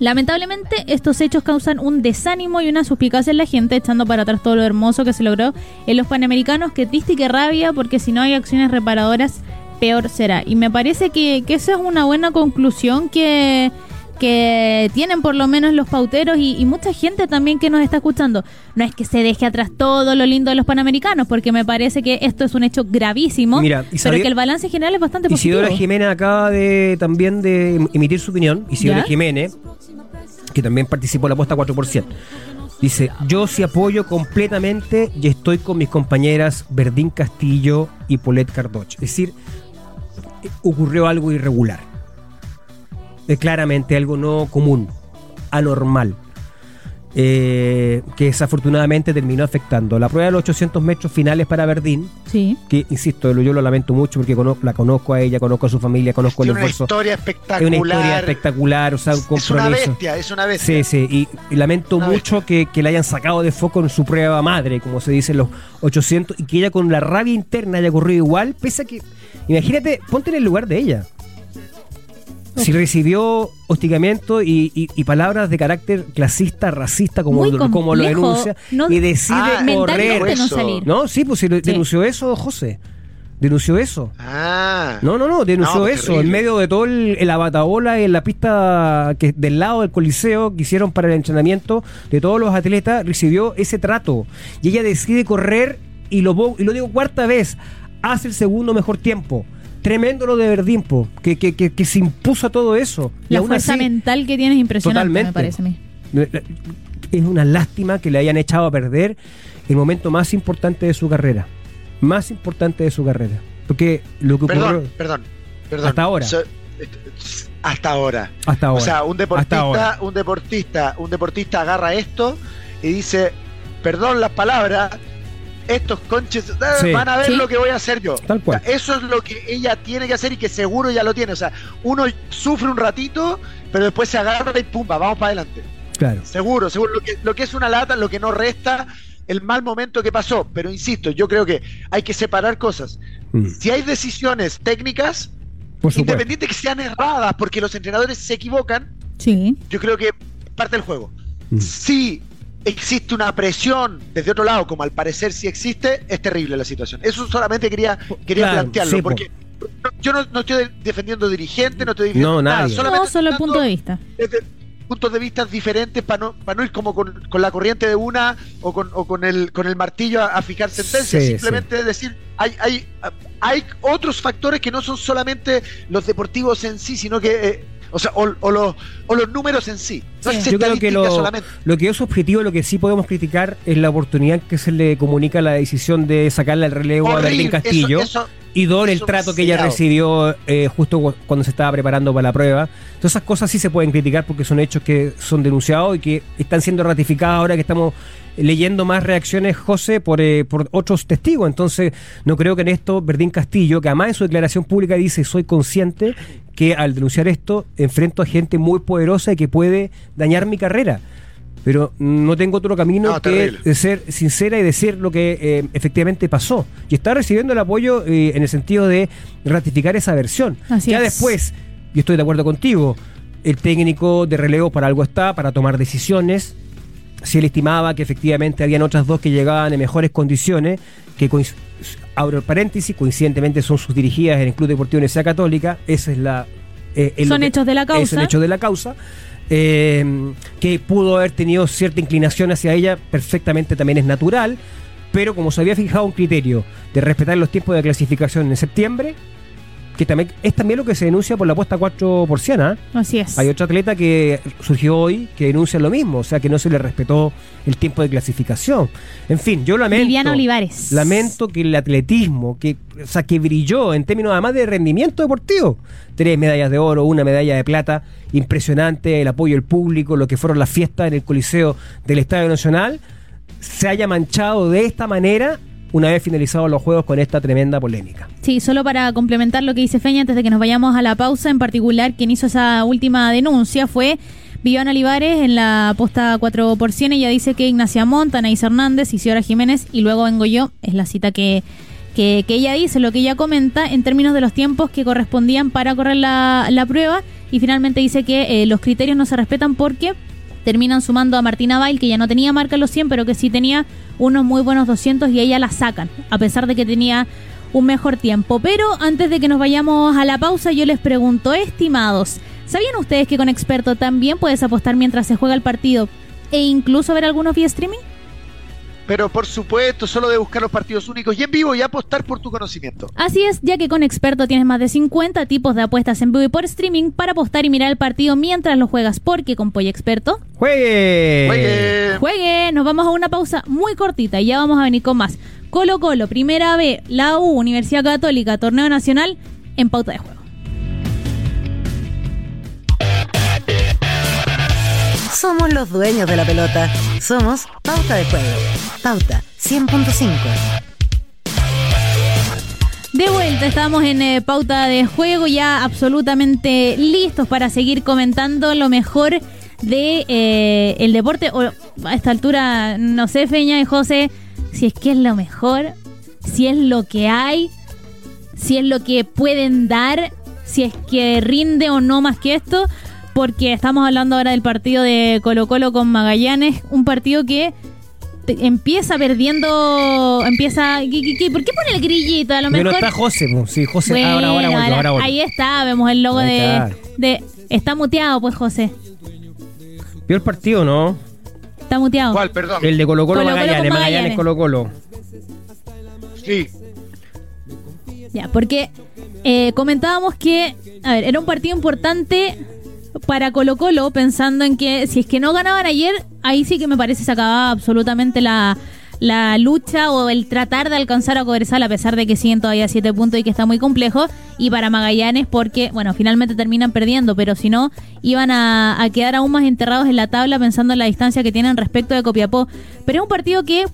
Lamentablemente, estos hechos causan un desánimo y una suspicacia en la gente, echando para atrás todo lo hermoso que se logró en los Panamericanos. Que triste y que rabia, porque si no hay acciones reparadoras, peor será. Y me parece que, que esa es una buena conclusión que, que tienen por lo menos los pauteros y, mucha gente también que nos está escuchando. No es que se deje atrás todo lo lindo de los panamericanos, porque me parece que esto es un hecho gravísimo, pero que el balance general es bastante positivo. Isidora Jiménez acaba de también de emitir su opinión. Isidora Jiménez, que también participó en la apuesta 4%. Dice, yo sí apoyo completamente y estoy con mis compañeras Verdín Castillo y Polet Cardoch. Es decir, ocurrió algo irregular es claramente algo no común, anormal. Eh, que desafortunadamente terminó afectando. La prueba de los 800 metros finales para Verdín, sí. que insisto, yo lo lamento mucho porque la conozco a ella, conozco a su familia, conozco el esfuerzo. Es una historia espectacular. Es una historia espectacular, o sea, un compromiso. Es una bestia, es una bestia. Sí, sí, y, lamento mucho que, que, la hayan sacado de foco en su prueba madre, como se dice en los 800, y que ella con la rabia interna haya corrido igual, pese a que, imagínate, ponte en el lugar de ella si recibió hostigamiento y, palabras de carácter clasista, racista, como, lo, como lo denuncia, y decide ah, correr. No, sí, pues denunció eso, José. Denunció eso. Ah. No, no, no, denunció eso. En medio de todo el, el abatabola en la pista que del lado del coliseo que hicieron para el entrenamiento de todos los atletas, recibió ese trato. Y ella decide correr y lo, y lo digo cuarta vez, hace el segundo mejor tiempo tremendo lo de Verdimpo, que, que, que, se impuso a todo eso. La fuerza mental que tiene es impresionante, me parece a mí. Es una lástima que le hayan echado a perder el momento más importante de su carrera. Más importante de su carrera. Porque lo que ocurrió. Perdón, perdón, perdón. Hasta ahora. hasta ahora. Hasta ahora. O sea, un deportista, un deportista, un deportista agarra esto y dice, perdón las palabras, estos conches eh, van a ver lo que voy a hacer yo. Tal cual. eso es lo que ella tiene que hacer y que seguro ya lo tiene. O sea, uno sufre un ratito, pero después se agarra y pumba, vamos para adelante. Claro. Seguro, seguro. Lo que, lo que es una lata, lo que no resta el mal momento que pasó. Pero insisto, yo creo que hay que separar cosas. Mm. Si hay decisiones técnicas, independiente que sean erradas, porque los entrenadores se equivocan, sí. yo creo que parte del juego. Mm. Si existe una presión desde otro lado, como al parecer sí existe, es terrible la situación. Eso solamente quería, quería plantearlo, porque yo no, estoy defendiendo dirigente, no estoy defendiendo nada, solamente solo el punto de vista. Desde puntos de vista diferentes para no, para no ir como con, la corriente de una o con, o con, el, con el martillo a, fijar sentencias, simplemente decir, hay, hay, hay otros factores que no son solamente los deportivos en sí, sino que eh, o sea, o, los, o los números en sí. Yo creo que lo, lo, que es objetivo, lo que sí podemos criticar es la oportunidad que se le comunica la decisión de sacarle el relevo a Berlín Castillo. Y Don el trato que ella recibió eh, justo cuando se estaba preparando para la prueba. Todas esas cosas sí se pueden criticar porque son hechos que son denunciados y que están siendo ratificados ahora que estamos leyendo más reacciones, José, por, eh, por otros testigos. Entonces, no creo que en esto Verdín Castillo, que además en su declaración pública dice, soy consciente que al denunciar esto enfrento a gente muy poderosa y que puede dañar mi carrera. Pero no tengo otro camino que de ser sincera y decir lo que eh, efectivamente pasó. Y está recibiendo el apoyo eh, en el sentido de ratificar esa versión. ya después, yo estoy de acuerdo contigo, el técnico de relevo para algo está, para tomar decisiones si él estimaba que efectivamente habían otras dos que llegaban en mejores condiciones, que abro el paréntesis, coincidentemente son sus dirigidas en el Club Deportivo Universidad Católica, esa es la... Eh, son hechos de la causa. Son hechos de la causa. Eh, que pudo haber tenido cierta inclinación hacia ella, perfectamente también es natural, pero como se había fijado un criterio de respetar los tiempos de clasificación en septiembre, que también es también lo que se denuncia por la apuesta 4 por Siena. Así es. Hay otra atleta que surgió hoy que denuncia lo mismo, o sea que no se le respetó el tiempo de clasificación. En fin, yo lamento. Viviana Olivares. Lamento que el atletismo, que, o sea, que brilló en términos además de rendimiento deportivo. Tres medallas de oro, una medalla de plata, impresionante, el apoyo del público, lo que fueron las fiestas en el Coliseo del Estadio Nacional, se haya manchado de esta manera una vez finalizados los juegos con esta tremenda polémica. Sí, solo para complementar lo que dice Feña antes de que nos vayamos a la pausa, en particular quien hizo esa última denuncia fue Viviana Olivares en la posta 4 por 100. Ella dice que Ignacia Monta, Anaís Hernández, Isidora Jiménez y luego vengo yo. Es la cita que, que, ella dice, lo que ella comenta en términos de los tiempos que correspondían para correr la, la prueba. Y finalmente dice que eh, los criterios no se respetan porque terminan sumando a Martina Bail, que ya no tenía marca los 100, pero que sí tenía unos muy buenos 200 y ella la sacan, a pesar de que tenía un mejor tiempo. Pero antes de que nos vayamos a la pausa, yo les pregunto, estimados, ¿sabían ustedes que con Experto también puedes apostar mientras se juega el partido e incluso ver algunos vía streaming? Pero por supuesto, solo de buscar los partidos únicos y en vivo y apostar por tu conocimiento. Así es, ya que con Experto tienes más de 50 tipos de apuestas en vivo y por streaming para apostar y mirar el partido mientras lo juegas, porque con Pollo Experto. ¡Juegue! ¡Juegue! ¡Juegue! Nos vamos a una pausa muy cortita y ya vamos a venir con más. Colo Colo, Primera B, la U, Universidad Católica, Torneo Nacional, en pauta de juego. Somos los dueños de la pelota. Somos Pauta de Juego. Pauta 100.5. De vuelta, estamos en eh, pauta de juego, ya absolutamente listos para seguir comentando lo mejor de eh, el deporte. O, a esta altura, no sé, Feña y José, si es que es lo mejor, si es lo que hay, si es lo que pueden dar, si es que rinde o no más que esto porque estamos hablando ahora del partido de Colo Colo con Magallanes, un partido que empieza perdiendo, empieza... ¿Por qué pone el grillito? A lo mejor... Pero está José, sí, José, ahora, ahora, ahora, Ahí está, vemos el logo de, de... Está muteado, pues, José. ¿Vio el partido, no? Está muteado. ¿Cuál, perdón? El de Colo Colo, Magallanes, Magallanes, Colo Colo. Sí. Ya, porque eh, comentábamos que, a ver, era un partido importante para Colo Colo, pensando en que si es que no ganaban ayer, ahí sí que me parece se acababa absolutamente la, la lucha o el tratar de alcanzar a Cobresal a pesar de que siguen todavía siete puntos y que está muy complejo. Y para Magallanes porque, bueno, finalmente terminan perdiendo, pero si no, iban a, a quedar aún más enterrados en la tabla pensando en la distancia que tienen respecto de Copiapó. Pero es un partido que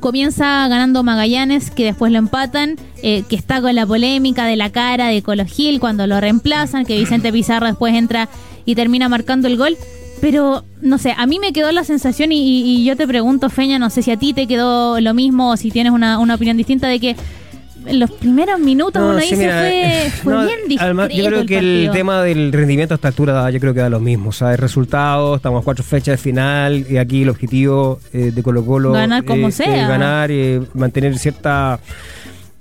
comienza ganando Magallanes, que después lo empatan, eh, que está con la polémica de la cara de Colo Gil cuando lo reemplazan, que Vicente Pizarro después entra y termina marcando el gol. Pero, no sé, a mí me quedó la sensación y, yo te pregunto, Feña, no sé si a ti te quedó lo mismo o si tienes una, una opinión distinta de que en los primeros minutos uno dice fue, fue bien discreto Yo creo que el tema del rendimiento a esta altura yo creo que da lo mismo. O sea, el resultado, estamos a cuatro fechas de final y aquí el objetivo eh, de Colo Colo ganar como eh, sea. ganar y mantener cierta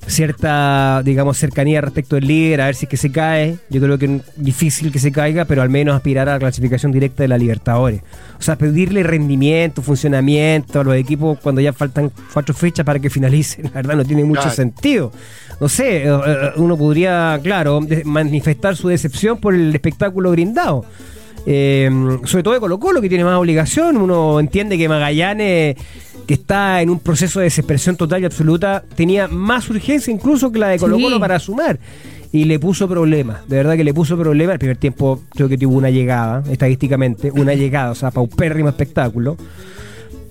cierta, digamos, cercanía respecto del líder, a ver si es que se cae. Yo creo que es difícil que se caiga, pero al menos aspirar a la clasificación directa de la Libertadores. O sea, pedirle rendimiento, funcionamiento a los equipos cuando ya faltan cuatro fechas para que finalicen, la verdad no tiene mucho sentido. No sé, eh, eh, uno podría, claro, manifestar su decepción por el espectáculo brindado. Eh, sobre todo de Colo Colo, que tiene más obligación. Uno entiende que Magallanes, que está en un proceso de desesperación total y absoluta, tenía más urgencia incluso que la de Colo Colo para sumar. Y le puso problemas, de verdad que le puso problemas. El primer tiempo creo que tuvo una llegada, estadísticamente, una llegada, o sea, paupérrimo espectáculo.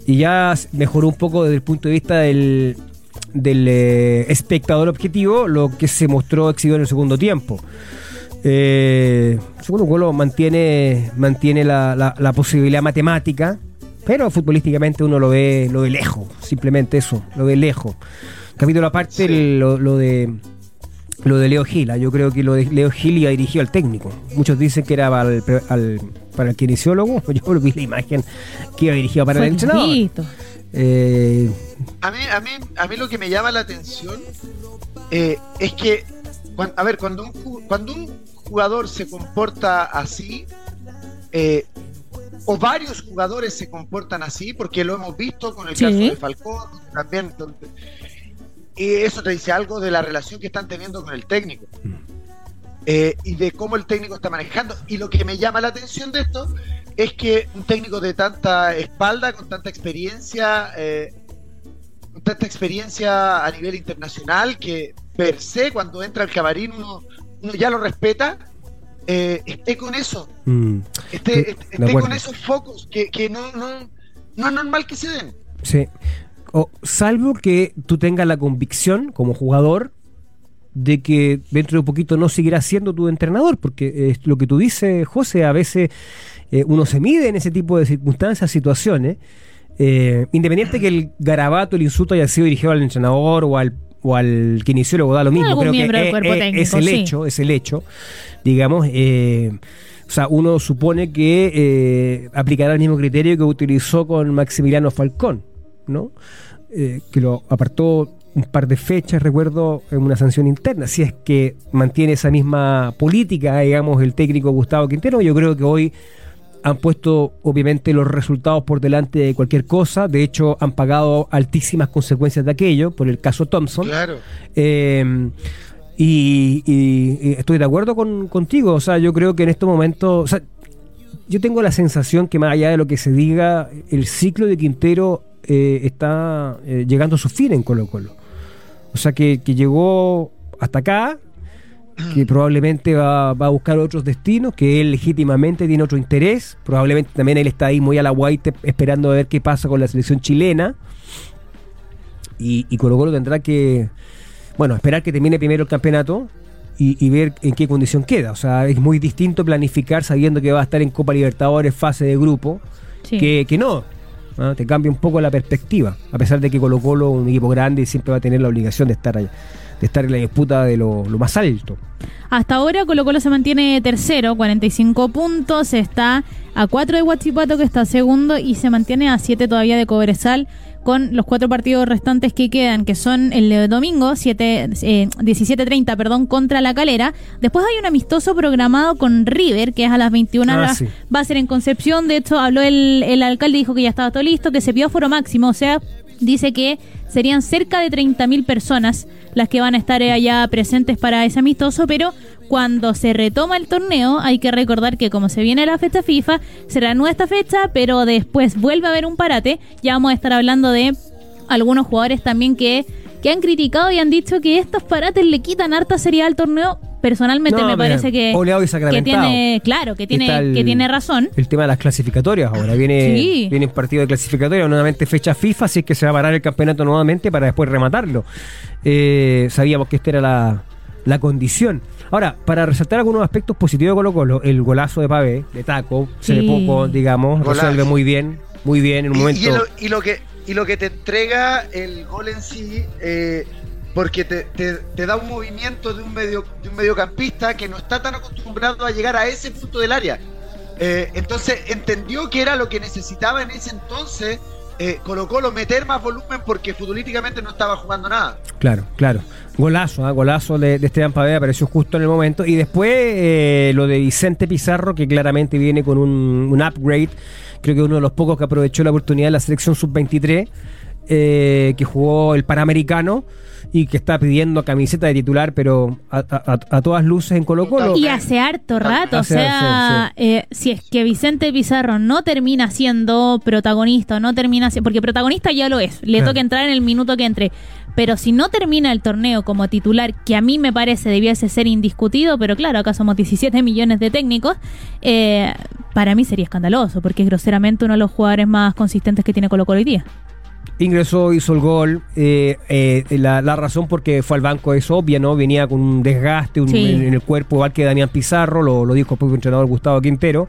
Y ya mejoró un poco desde el punto de vista del, del eh, espectador objetivo, lo que se mostró exhibido en el segundo tiempo. Eh, segundo Colo mantiene, mantiene la, la, posibilidad matemática, pero futbolísticamente uno lo ve, lo ve lejos, simplemente eso, lo ve lejos. Capítulo aparte, lo, de lo de Leo Gil, ¿ah? yo creo que lo de Leo Gil iba dirigido al técnico. Muchos dicen que era para el, para el kinesiólogo, yo vi la imagen que iba dirigido para el entrenador. Eh, a, mí, a, mí, a mí lo que me llama la atención eh, es que, a ver, cuando un, cuando un jugador se comporta así, eh, o varios jugadores se comportan así, porque lo hemos visto con el caso de Falcón, también. Y eso te dice algo de la relación que están teniendo con el técnico. Mm. Eh, y de cómo el técnico está manejando. Y lo que me llama la atención de esto es que un técnico de tanta espalda, con tanta experiencia, eh, con tanta experiencia a nivel internacional, que per se cuando entra al camarín uno ya lo respeta, eh, esté con eso. Mm. Esté, con esos focos que, no, no, no es normal que se den. Sí. O, salvo que tú tengas la convicción como jugador de que dentro de poquito no seguirás siendo tu entrenador, porque es lo que tú dices, José, a veces eh, uno se mide en ese tipo de circunstancias, situaciones, eh, independiente que el garabato, el insulto haya sido dirigido al entrenador o al o al kinesiólogo da lo mismo. Creo que es, el hecho, es el hecho, digamos. Eh, o sea, uno supone que eh, aplicará el mismo criterio que utilizó con Maximiliano Falcón, ¿no? Eh, que lo apartó un par de fechas, recuerdo, en una sanción interna. Si es que mantiene esa misma política, digamos, el técnico Gustavo Quintero, yo creo que hoy han puesto obviamente los resultados por delante de cualquier cosa, de hecho han pagado altísimas consecuencias de aquello, por el caso Thompson. Claro. Eh, y, estoy de acuerdo con, contigo, o sea, yo creo que en estos momentos, o sea, yo tengo la sensación que más allá de lo que se diga, el ciclo de Quintero eh, está eh, llegando a su fin en Colo Colo. O sea, que, que llegó hasta acá, que probablemente va, a buscar otros destinos, que él legítimamente tiene otro interés, probablemente también él está ahí muy a la esperando a ver qué pasa con la selección chilena, y, y Colo Colo tendrá que, bueno, esperar que termine primero el campeonato y, ver en qué condición queda, o sea, es muy distinto planificar sabiendo que va a estar en Copa Libertadores fase de grupo, que, que no, te cambia un poco la perspectiva, a pesar de que Colo Colo, un equipo grande, siempre va a tener la obligación de estar allá de estar en la disputa de lo, más alto. Hasta ahora Colo Colo se mantiene tercero, 45 puntos, está a 4 de Huachipato que está segundo y se mantiene a 7 todavía de Cobresal con los cuatro partidos restantes que quedan, que son el domingo, 7, 17.30, eh, perdón, contra la calera. Después hay un amistoso programado con River, que es a las 21 ah, horas, va a ser en Concepción. De hecho, habló el, el alcalde, dijo que ya estaba todo listo, que se pidió foro máximo, o sea, dice que serían cerca de 30.000 personas las que van a estar allá presentes para ese amistoso, pero cuando se retoma el torneo hay que recordar que como se viene la fecha FIFA, será nuestra fecha, pero después vuelve a haber un parate, ya vamos a estar hablando de algunos jugadores también que, que han criticado y han dicho que estos parates le quitan harta seriedad al torneo. Personalmente me parece que, que tiene, claro, que tiene, que tiene razón. El tema de las clasificatorias ahora. Viene, viene un partido de clasificatoria, nuevamente fecha FIFA, así es que se va a parar el campeonato nuevamente para después rematarlo. Eh, sabíamos que esta era la, la condición. Ahora, para resaltar algunos aspectos positivos de Colo Colo, el golazo de Pavé, de taco, se le poco, digamos, resuelve muy bien, muy bien en un momento. Y, lo, que, y lo que te entrega el gol en sí, eh, porque te, da un movimiento de un, medio, de un mediocampista que no está tan acostumbrado a llegar a ese punto del área. Eh, entonces entendió que era lo que necesitaba en ese entonces eh, Colo Colo meter más volumen porque futbolísticamente no estaba jugando nada. Claro, claro. Golazo, ¿ah? golazo de, de Esteban Pavea, apareció justo en el momento. Y después eh, lo de Vicente Pizarro, que claramente viene con un, upgrade. Creo que uno de los pocos que aprovechó la oportunidad de la selección sub-23, eh, que jugó el Panamericano y que está pidiendo camiseta de titular, pero a, todas luces en Colo Colo. Y hace harto rato, o sea, eh, si es que Vicente Pizarro no termina siendo protagonista, no termina siendo, porque protagonista ya lo es, le toca entrar en el minuto que entre, pero si no termina el torneo como titular, que a mí me parece debiese ser indiscutido, pero claro, acá somos 17 millones de técnicos, eh, para mí sería escandaloso, porque es groseramente uno de los jugadores más consistentes que tiene Colo Colo hoy día ingresó, hizo el gol. Eh, eh, la, razón porque fue al banco es obvia, ¿no? Venía con un desgaste en, el cuerpo, igual que Daniel Pizarro, lo, lo dijo el propio entrenador Gustavo Quintero,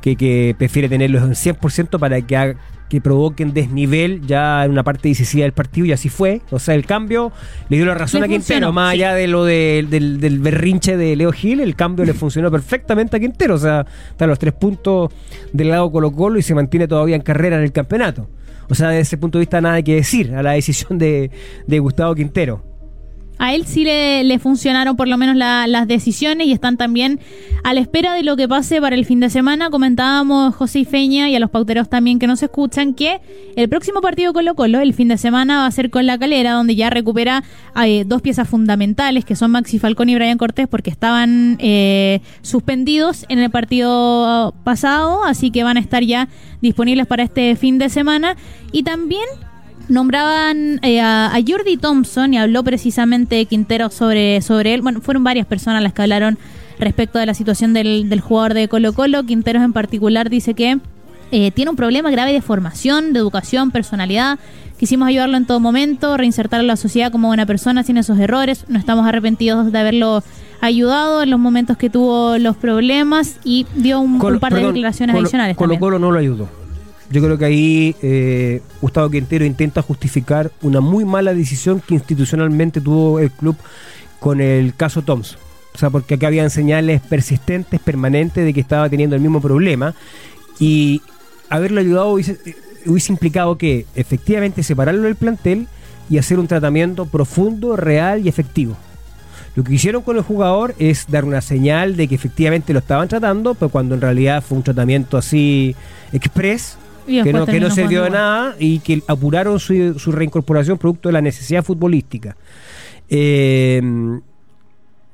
que, que prefiere tenerlos en 100% para que, que provoquen desnivel ya en una parte decisiva del partido y así fue. O sea, el cambio le dio la razón a Quintero, más allá de lo del, del, berrinche de Leo Gil, el cambio le funcionó perfectamente a Quintero. O sea, están los tres puntos del lado Colo Colo y se mantiene todavía en carrera en el campeonato. O sea, desde ese punto de vista nada que decir a la decisión de, de Gustavo Quintero a él sí le, funcionaron por lo menos las decisiones y están también a la espera de lo que pase para el fin de semana. Comentábamos José y Feña y a los pauteros también que nos escuchan que el próximo partido Colo Colo el fin de semana va a ser con la calera donde ya recupera eh, dos piezas fundamentales que son Maxi Falcón y Brian Cortés porque estaban eh, suspendidos en el partido pasado así que van a estar ya disponibles para este fin de semana y también nombraban eh, a, Jordi Thompson y habló precisamente Quintero sobre, sobre él. Bueno, fueron varias personas las que hablaron respecto de la situación del, del jugador de Colo Colo. Quinteros en particular dice que eh, tiene un problema grave de formación, de educación, personalidad. Quisimos ayudarlo en todo momento, reinsertarlo en la sociedad como buena persona sin esos errores. No estamos arrepentidos de haberlo ayudado en los momentos que tuvo los problemas y dio un, par de declaraciones adicionales. Colo Colo no lo ayudó. Yo creo que ahí eh, Gustavo Quintero intenta justificar una muy mala decisión que institucionalmente tuvo el club con el caso Thompson. O sea, porque acá habían señales persistentes, permanentes, de que estaba teniendo el mismo problema. Y haberlo ayudado hubiese, hubiese implicado que efectivamente separarlo del plantel y hacer un tratamiento profundo, real y efectivo. Lo que hicieron con el jugador es dar una señal de que efectivamente lo estaban tratando, pero cuando en realidad fue un tratamiento así express, que no, que no se dio nada y que apuraron su, su, reincorporación producto de la necesidad futbolística. Eh,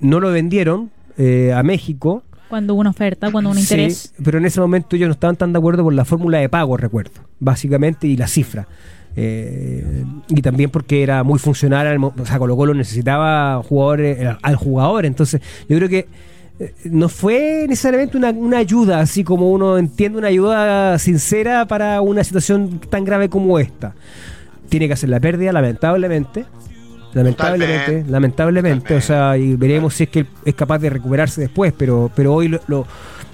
no lo vendieron eh, a México. Cuando hubo una oferta, cuando hubo un interés. pero en ese momento ellos no estaban tan de acuerdo por la fórmula de pago, recuerdo, básicamente, y la cifra. Eh, y también porque era muy funcional, o sea, Colo Colo necesitaba jugadores, al jugador, entonces yo creo que no fue necesariamente una, ayuda, así como uno entiende una ayuda sincera para una situación tan grave como esta. Tiene que hacer la pérdida, lamentablemente. Lamentablemente, lamentablemente, o sea, y veremos si es que es capaz de recuperarse después, pero, pero hoy lo,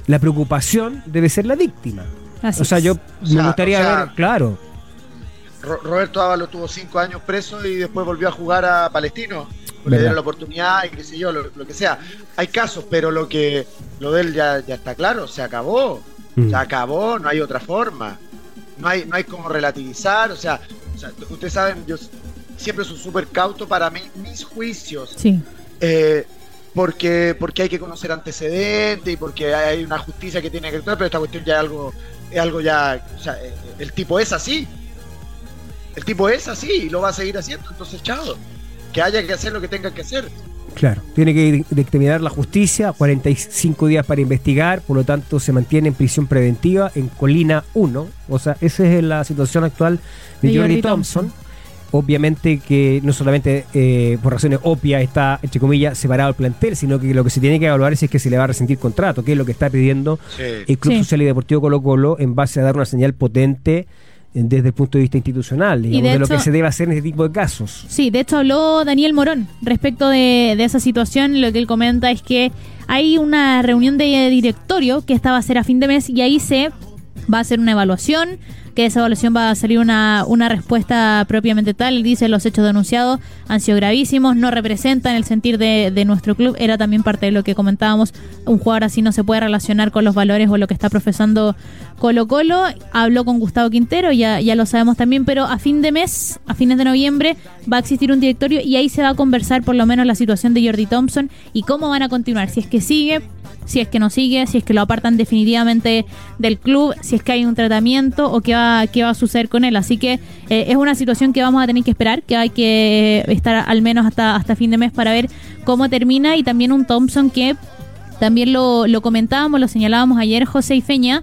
la preocupación debe ser la víctima. o sea, yo me gustaría ver, claro. Roberto Ábalo tuvo cinco años preso y después volvió a jugar a Palestino le dieron la oportunidad y qué sé yo, lo, que sea. Hay casos, pero lo que lo de él ya, ya está claro, se acabó. Mm. Se acabó, no hay otra forma. No hay, no hay como relativizar, o sea, ustedes saben, yo siempre soy súper cauto para mí, mis juicios. Sí. Eh, porque, porque hay que conocer antecedentes y porque hay una justicia que tiene que actuar, pero esta cuestión ya es algo, es algo ya, o sea, eh, el tipo es así. El tipo es así y lo va a seguir haciendo, entonces chao que haya que hacer lo que tenga que hacer. Claro, tiene que determinar la justicia, 45 días para investigar, por lo tanto se mantiene en prisión preventiva en Colina 1, o sea, esa es la situación actual de, Jordi Thompson. obviamente que no solamente eh, por razones obvias está, entre comillas, separado el plantel, sino que lo que se tiene que evaluar es si es que se le va a resentir contrato, que es lo que está pidiendo el Club Social y Deportivo Colo Colo en base a dar una señal potente desde el punto de vista institucional, digamos, de, lo que se debe hacer en este tipo de casos. Sí, de hecho habló Daniel Morón respecto de, de esa situación, lo que él comenta es que hay una reunión de directorio que esta va a ser a fin de mes y ahí se va a hacer una evaluación que esa evaluación va a salir una, una respuesta propiamente tal. Dice los hechos denunciados han sido gravísimos, no representan el sentir de, de nuestro club. Era también parte de lo que comentábamos. Un jugador así no se puede relacionar con los valores o lo que está profesando Colo Colo. Habló con Gustavo Quintero, ya, ya lo sabemos también, pero a fin de mes, a fines de noviembre, va a existir un directorio y ahí se va a conversar por lo menos la situación de Jordi Thompson y cómo van a continuar. Si es que sigue si es que no sigue, si es que lo apartan definitivamente del club, si es que hay un tratamiento o qué va, qué va a suceder con él. Así que eh, es una situación que vamos a tener que esperar, que hay que estar al menos hasta, hasta fin de mes para ver cómo termina. Y también un Thompson que también lo, lo comentábamos, lo señalábamos ayer José y Feña,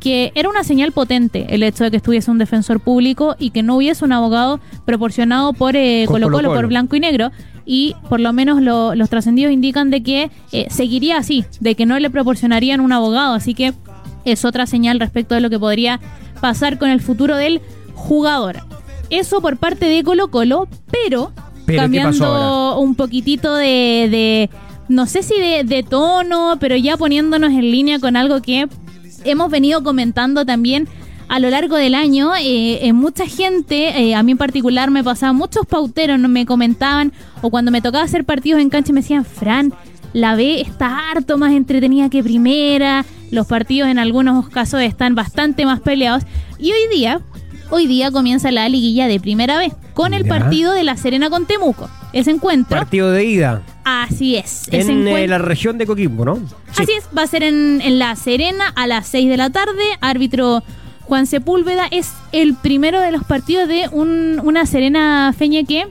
que era una señal potente el hecho de que estuviese un defensor público y que no hubiese un abogado proporcionado por eh, Colo, Colo por blanco y negro y por lo menos los trascendidos indican de que eh, seguiría así, de que no le proporcionarían un abogado, así que es otra señal respecto de lo que podría pasar con el futuro del jugador. Eso por parte de Colo Colo, pero, cambiando un poquitito de, no sé si de, de tono, pero ya poniéndonos en línea con algo que hemos venido comentando también a lo largo del año, eh, mucha gente, eh, a mí en particular me pasaban muchos pauteros, me comentaban, o cuando me tocaba hacer partidos en cancha me decían, Fran, la B está harto más entretenida que primera, los partidos en algunos casos están bastante más peleados, y hoy día, hoy día comienza la liguilla de primera vez, con el partido de La Serena con Temuco. Ese encuentro. Partido de ida. Así es. En eh, la región de Coquimbo, ¿no? Así es, va a ser en, en La Serena a las 6 de la tarde, árbitro Juan Sepúlveda es el primero de los partidos de una Serena Feña que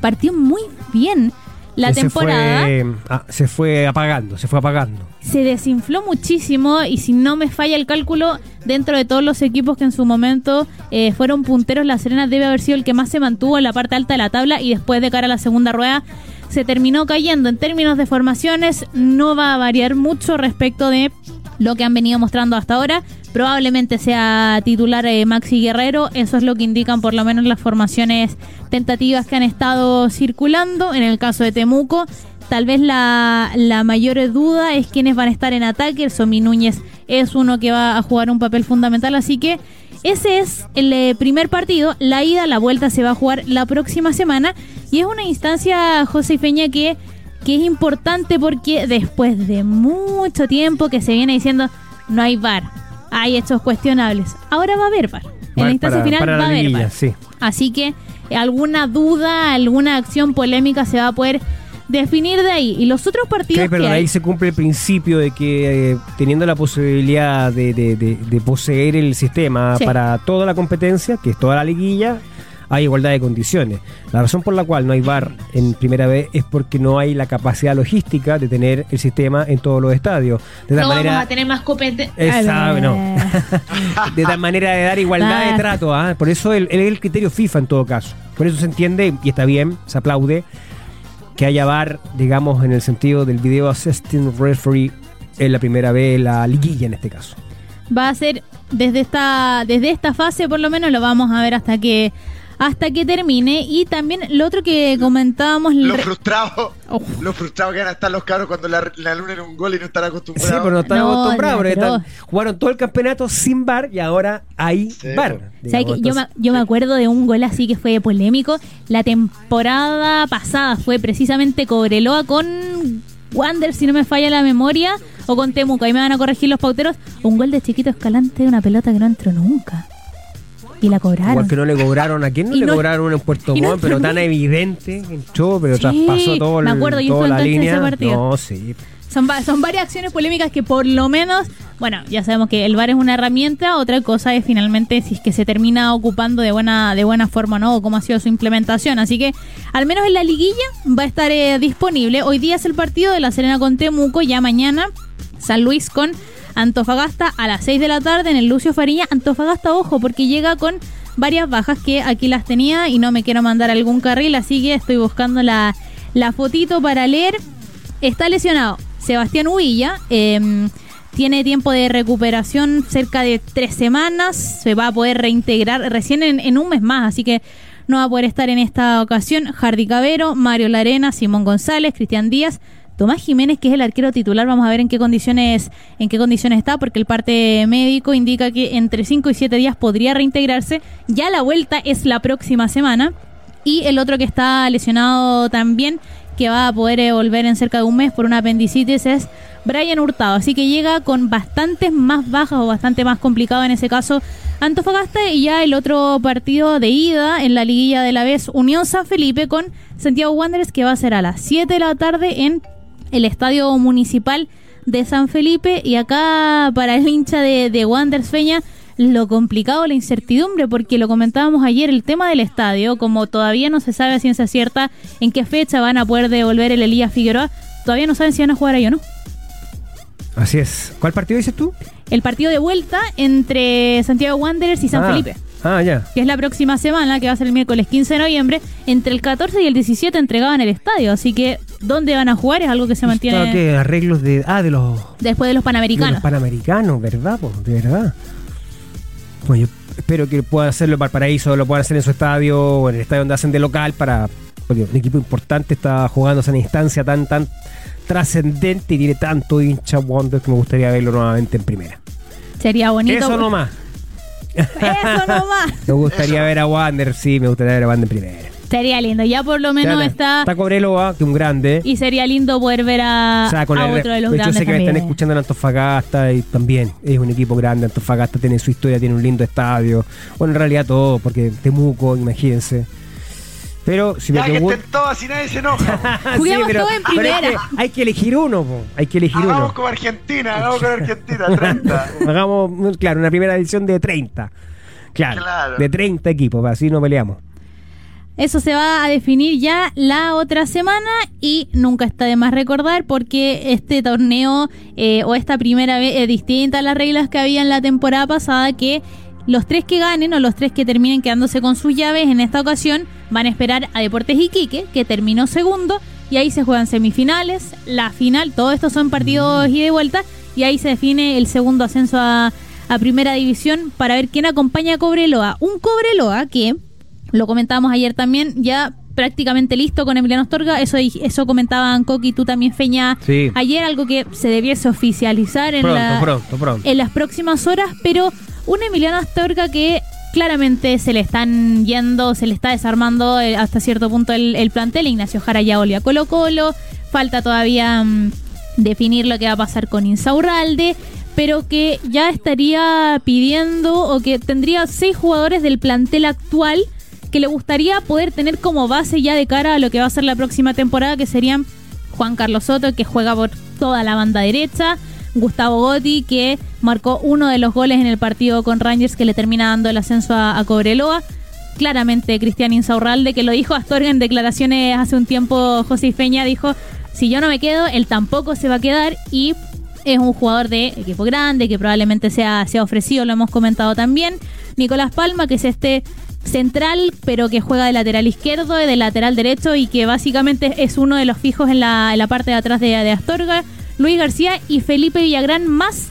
partió muy bien la temporada. Ah, se fue, apagando, se fue apagando. Se desinfló muchísimo y si no me falla el cálculo, dentro de todos los equipos que en su momento eh, fueron punteros, la Serena debe haber sido el que más se mantuvo en la parte alta de la tabla y después de cara a la segunda rueda se terminó cayendo. En términos de formaciones, no va a variar mucho respecto de lo que han venido mostrando hasta ahora. Probablemente sea titular eh, Maxi Guerrero, eso es lo que indican por lo menos las formaciones tentativas que han estado circulando. En el caso de Temuco, tal vez la, la mayor duda es quiénes van a estar en ataque. El Somi Núñez es uno que va a jugar un papel fundamental, así que ese es el eh, primer partido. La ida, la vuelta se va a jugar la próxima semana y es una instancia, José Feña, que que es importante porque después de mucho tiempo que se viene diciendo no hay VAR, hay hechos cuestionables, ahora va a haber VAR. En la instancia final va a haber VAR. Así que alguna duda, alguna acción polémica se va a poder definir de ahí. Y los otros partidos. pero ahí se cumple el principio de que eh, teniendo la posibilidad de, poseer el sistema para toda la competencia, que es toda la liguilla, hay igualdad de condiciones. La razón por la cual no hay VAR en primera vez es porque no hay la capacidad logística de tener el sistema en todos los estadios. De tal no manera, vamos a tener más competencia. de tal manera de dar igualdad de trato. ¿ah? Por eso es el, el criterio FIFA en todo caso. Por eso se entiende y está bien, se aplaude que haya VAR, digamos, en el sentido del video assistant referee en la primera vez, la liguilla en este caso. Va a ser desde esta, desde esta fase, por lo menos lo vamos a ver hasta que hasta que termine. Y también lo otro que comentábamos. Lo frustrado. Oh. Lo frustrado que van a estar los cabros cuando la, la luna en un gol y no están acostumbrados. Sí, pero no están acostumbrados. jugaron todo el campeonato sin bar y ahora hay bar. yo, me, yo me acuerdo de un gol así que fue polémico. La temporada pasada fue precisamente Cobreloa con Wander, si no me falla la memoria, o con Temuco, ahí me van a corregir los pauteros, un gol de chiquito escalante de una pelota que no entró nunca. Y la cobraron. Igual que no le cobraron, ¿a quién no le cobraron en Puerto Montt? pero tan evidente, entró, pero traspasó todo Me acuerdo, yo toda la línea. Ese partido. No, sí. Son, son varias acciones polémicas que por lo menos, bueno, ya sabemos que el VAR es una herramienta, otra cosa es finalmente si es que se termina ocupando de buena, de buena forma no, o cómo ha sido su implementación. Así que al menos en la liguilla va a estar eh, disponible. Hoy día es el partido de la Serena con Temuco, ya mañana San Luis con Antofagasta a las 6 de la tarde en el Lucio Fariña. Antofagasta, ojo, porque llega con varias bajas que aquí las tenía y no me quiero mandar algún carril, así que estoy buscando la, la fotito para leer. Está lesionado Sebastián Huilla. Em, tiene tiempo de recuperación cerca de tres semanas. Se va a poder reintegrar recién en, en un mes más, así que no va a poder estar en esta ocasión. Jardi Cabero, Mario Larena, Simón González, Cristian Díaz. Tomás Jiménez, que es el arquero titular, vamos a ver en qué condiciones, en qué condiciones está, porque el parte médico indica que entre 5 y 7 días podría reintegrarse. Ya la vuelta es la próxima semana. Y el otro que está lesionado también, que va a poder eh, volver en cerca de un mes por una apendicitis, es Brian Hurtado. Así que llega con bastantes más bajas o bastante más complicado en ese caso Antofagasta y ya el otro partido de ida en la liguilla de la vez Unión San Felipe con Santiago Wanderers que va a ser a las 7 de la tarde en el Estadio Municipal de San Felipe y acá para el hincha de, de Wanderers Feña lo complicado, la incertidumbre, porque lo comentábamos ayer, el tema del estadio, como todavía no se sabe a ciencia cierta en qué fecha van a poder devolver el Elías Figueroa, todavía no saben si van a jugar ahí o no. Así es. ¿Cuál partido dices tú? El partido de vuelta entre Santiago Wanderers y San Ah. Felipe. Ah, ya. que es la próxima semana, que va a ser el miércoles 15 de noviembre, entre el 14 y el 17 entregaban el estadio, así que dónde van a jugar es algo que se mantiene que arreglos de. Ah, de los. después de los de los Panamericanos. panamericanos, ¿verdad? po? De verdad. Pues yo espero que puedan hacerlo en Valparaíso, lo puedan hacer en su estadio o en el estadio donde hacen de local para. Porque un equipo importante está jugándose en una instancia tan, tan trascendente y tiene tanto hincha Wonder que me gustaría verlo nuevamente en primera. Sería bonito. Eso nomás. Eso nomás. Me gustaría Eso. ver a Wander, sí, me gustaría ver a Wander en primera. Sería lindo. Ya por lo menos Ya, está. Está Cobreloa, que es un grande. Y sería lindo poder ver a, O sea, con a el- otro de los de hecho, grandes sé que me están escuchando en Antofagasta y también es un equipo grande. Antofagasta tiene su historia, tiene un lindo estadio. Bueno, en realidad todo, porque Temuco, imagínense. Pero si Ya me que preguntan. estén todos así nadie se enoja. Juguemos todo en pero es primera. que hay que elegir uno, po. hay que elegir Hagamos uno. como Argentina, hagamos con Argentina, 30. Hagamos, claro, una primera edición de 30. Claro, Claro. de 30 equipos, así no peleamos. Eso se va a definir ya la otra semana y nunca está de más recordar porque este torneo eh, o esta primera vez es distinta a las reglas que había en la temporada pasada que los tres que ganen o los tres que terminen quedándose con sus llaves en esta ocasión van a esperar a Deportes Iquique que terminó segundo y ahí se juegan semifinales, la final, todo esto son partidos ida y vuelta y ahí se define el segundo ascenso a, a primera división para ver quién acompaña a Cobreloa. Un Cobreloa que lo comentábamos ayer también, ya prácticamente listo con Emiliano Astorga. Eso, eso comentaban Coqui tú también, Feña, Sí. ayer, algo que se debiese oficializar en, Pronto, la- pronto, pronto. en las próximas horas, pero un Emiliano Astorga que claramente se le están yendo, se le está desarmando eh, hasta cierto punto el, el plantel. Ignacio Jara ya volvió a Colo Colo, falta todavía mm, definir lo que va a pasar con Insaurralde, pero que ya estaría pidiendo o que tendría seis jugadores del plantel actual que le gustaría poder tener como base ya de cara a lo que va a ser la próxima temporada, que serían Juan Carlos Soto, que juega por toda la banda derecha, Gustavo Gotti, que marcó uno de los goles en el partido con Rangers que le termina dando el ascenso a, Cobreloa. Claramente Cristian Insaurralde, que lo dijo Astorga en declaraciones hace un tiempo, José Peña dijo, si yo no me quedo, él tampoco se va a quedar y es un jugador de equipo grande que probablemente sea, sea ofrecido, lo hemos comentado también. Nicolás Palma, que es este central, pero que juega de lateral izquierdo, de lateral derecho y que básicamente es uno de los fijos en la, parte de atrás de Astorga. Luis García y Felipe Villagrán más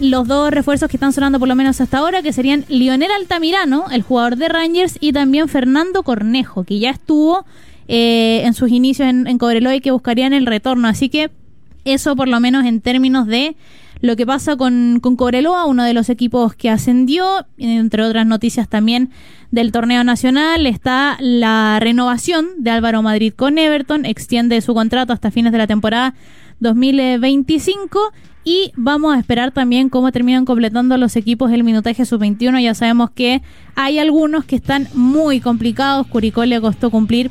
los dos refuerzos que están sonando por lo menos hasta ahora, que serían Lionel Altamirano, el jugador de Rangers, y también Fernando Cornejo, que ya estuvo eh, en sus inicios en, Cobreloa y que buscarían el retorno. Así que eso por lo menos en términos de lo que pasa con, con Cobreloa, uno de los equipos que ascendió, entre otras noticias también del torneo nacional, está la renovación de Álvaro Madrid con Everton, extiende su contrato hasta fines de la temporada 2025 y vamos a esperar también cómo terminan completando los equipos el minutaje sub-21. Ya sabemos que hay algunos que están muy complicados. Curicó le costó cumplir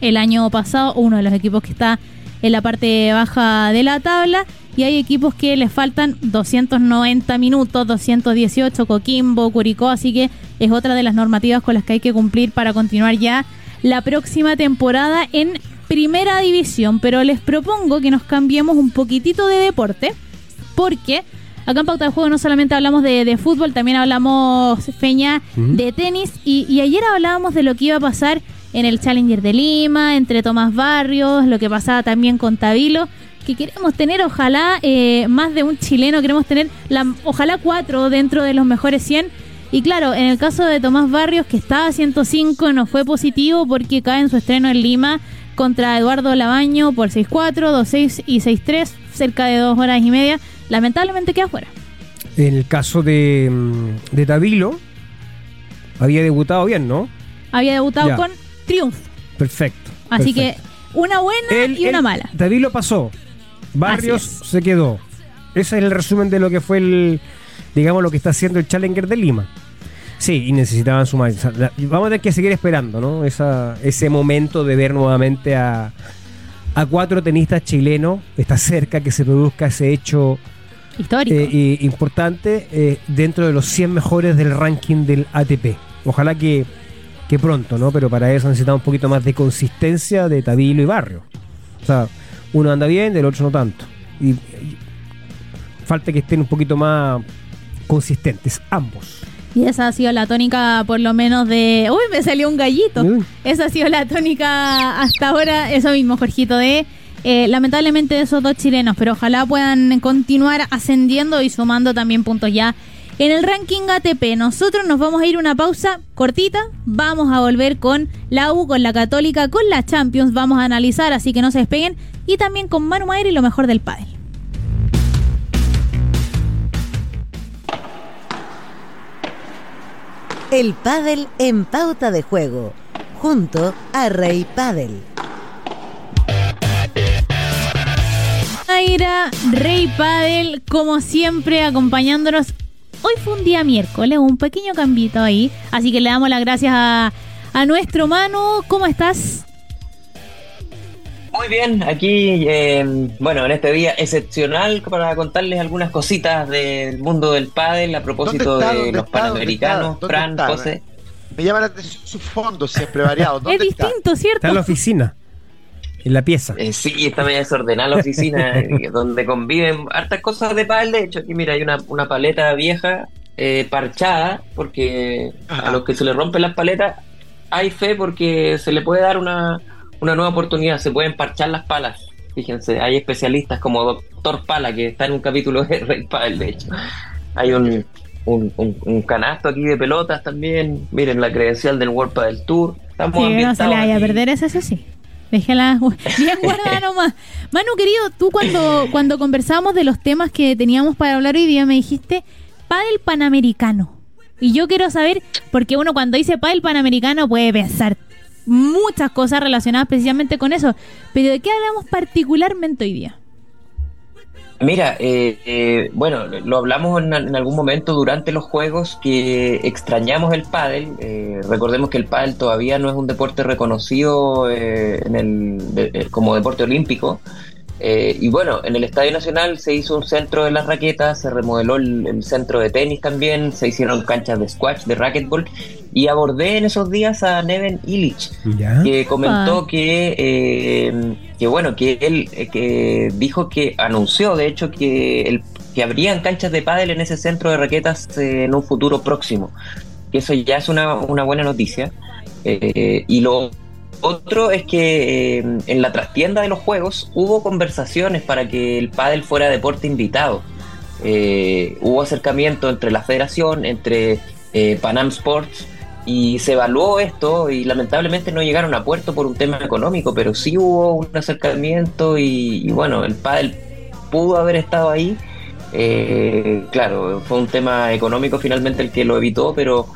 el año pasado, uno de los equipos que está en la parte baja de la tabla. Y hay equipos que les faltan 290 minutos, 218, Coquimbo, Curicó, así que es otra de las normativas con las que hay que cumplir para continuar ya la próxima temporada en primera división. Pero les propongo que nos cambiemos un poquitito de deporte, porque acá en Pauta de Juego no solamente hablamos de, fútbol, también hablamos, Feña, de tenis. Y, y ayer hablábamos de lo que iba a pasar en el Challenger de Lima, entre Tomás Barrios, lo que pasaba también con Tabilo que queremos tener, ojalá, eh, más de un chileno, queremos tener, la, ojalá cuatro dentro de los mejores 100. Y claro, en el caso de Tomás Barrios, que estaba a 105, no fue positivo porque cae en su estreno en Lima contra Eduardo Labaño por 6-4, 2-6 y 6-3, cerca de dos horas y media. Lamentablemente queda fuera. En el caso de, mm, de Tabilo, había debutado bien, ¿no? Había debutado con triunfo. Perfecto. Así que una buena y una mala. Tabilo pasó. Barrios se quedó. Ese es el resumen de lo que fue el, digamos, lo que está haciendo el Challenger de Lima. Sí, y necesitaban sumar. Vamos a tener que seguir esperando, ¿no? Esa, ese momento de ver nuevamente a, a cuatro tenistas chilenos. Está cerca que se produzca ese hecho histórico eh, importante eh, dentro de los 100 mejores del ranking del ATP. Ojalá que, que pronto, ¿no? Pero para eso necesitamos un poquito más de consistencia de Tabilo y Barrio. O sea, uno anda bien, del otro no tanto. Y, falta que estén un poquito más consistentes, ambos. Y esa ha sido la tónica, por lo menos, de. ¡Uy, me salió un gallito! Esa ha sido la tónica hasta ahora, eso mismo, Jorgito, de. Eh, lamentablemente esos dos chilenos, pero ojalá puedan continuar ascendiendo y sumando también puntos ya en el ranking ATP. Nosotros nos vamos a ir una pausa cortita, vamos a volver con la U, con la Católica, con la Champions, vamos a analizar, así que no se despeguen, y también con Manu Mayer y lo mejor del pádel. El pádel en pauta de juego, junto a Rey Pádel. Aira, Rey Padel, como siempre, acompañándonos Hoy fue un día miércoles, un pequeño cambito ahí. Así que le damos las gracias a, nuestro Manu. ¿Cómo estás? Muy bien, aquí, em, bueno, en este día excepcional para contarles algunas cositas del mundo del pádel a propósito de los panamericanos, Fran, José. Me llaman sus fondos siempre variados. es distinto, ¿cierto? Está en la oficina. En la pieza. Eh, sí, está medio desordenada la oficina, eh, donde conviven hartas cosas de pal. De hecho, aquí mira, hay una, una paleta vieja eh, parchada, porque a los que se le rompen las paletas hay fe porque se le puede dar una, una nueva oportunidad, se pueden parchar las palas. Fíjense, hay especialistas como Doctor Pala, que está en un capítulo de Rey Padel, de hecho. Hay un, un, un, canasto aquí de pelotas también. Miren la credencial del World Padel Tour. Estamos sí, no se le vaya a perder eso, eso sí. Déjala bien guardada nomás. Manu, querido, tú cuando, cuando conversábamos de los temas que teníamos para hablar hoy día me dijiste Padel Panamericano. Y yo quiero saber, porque uno cuando dice Padel Panamericano puede pensar muchas cosas relacionadas precisamente con eso. Pero ¿de qué hablamos particularmente hoy día? Mira, eh, eh, bueno, lo hablamos en, algún momento durante los juegos que extrañamos el pádel. Eh, recordemos que el pádel todavía no es un deporte reconocido en el, como deporte olímpico. Eh, y bueno, en el Estadio Nacional se hizo un centro de las raquetas, se remodeló el, centro de tenis también, se hicieron canchas de squash, de racquetball, y abordé en esos días a Neven Illich, que comentó ah. que, eh, que bueno, que él eh, que dijo que anunció, de hecho, que, el, que habrían canchas de pádel en ese centro de raquetas en un futuro próximo, que eso ya es una, una buena noticia. y lo otro es que eh, en la trastienda de los juegos hubo conversaciones para que el pádel fuera deporte invitado. Eh, hubo acercamiento entre la federación, entre eh, Panam Sports, y se evaluó esto y lamentablemente no llegaron a puerto por un tema económico, pero sí hubo un acercamiento y, bueno, el pádel pudo haber estado ahí. claro, fue un tema económico finalmente el que lo evitó, pero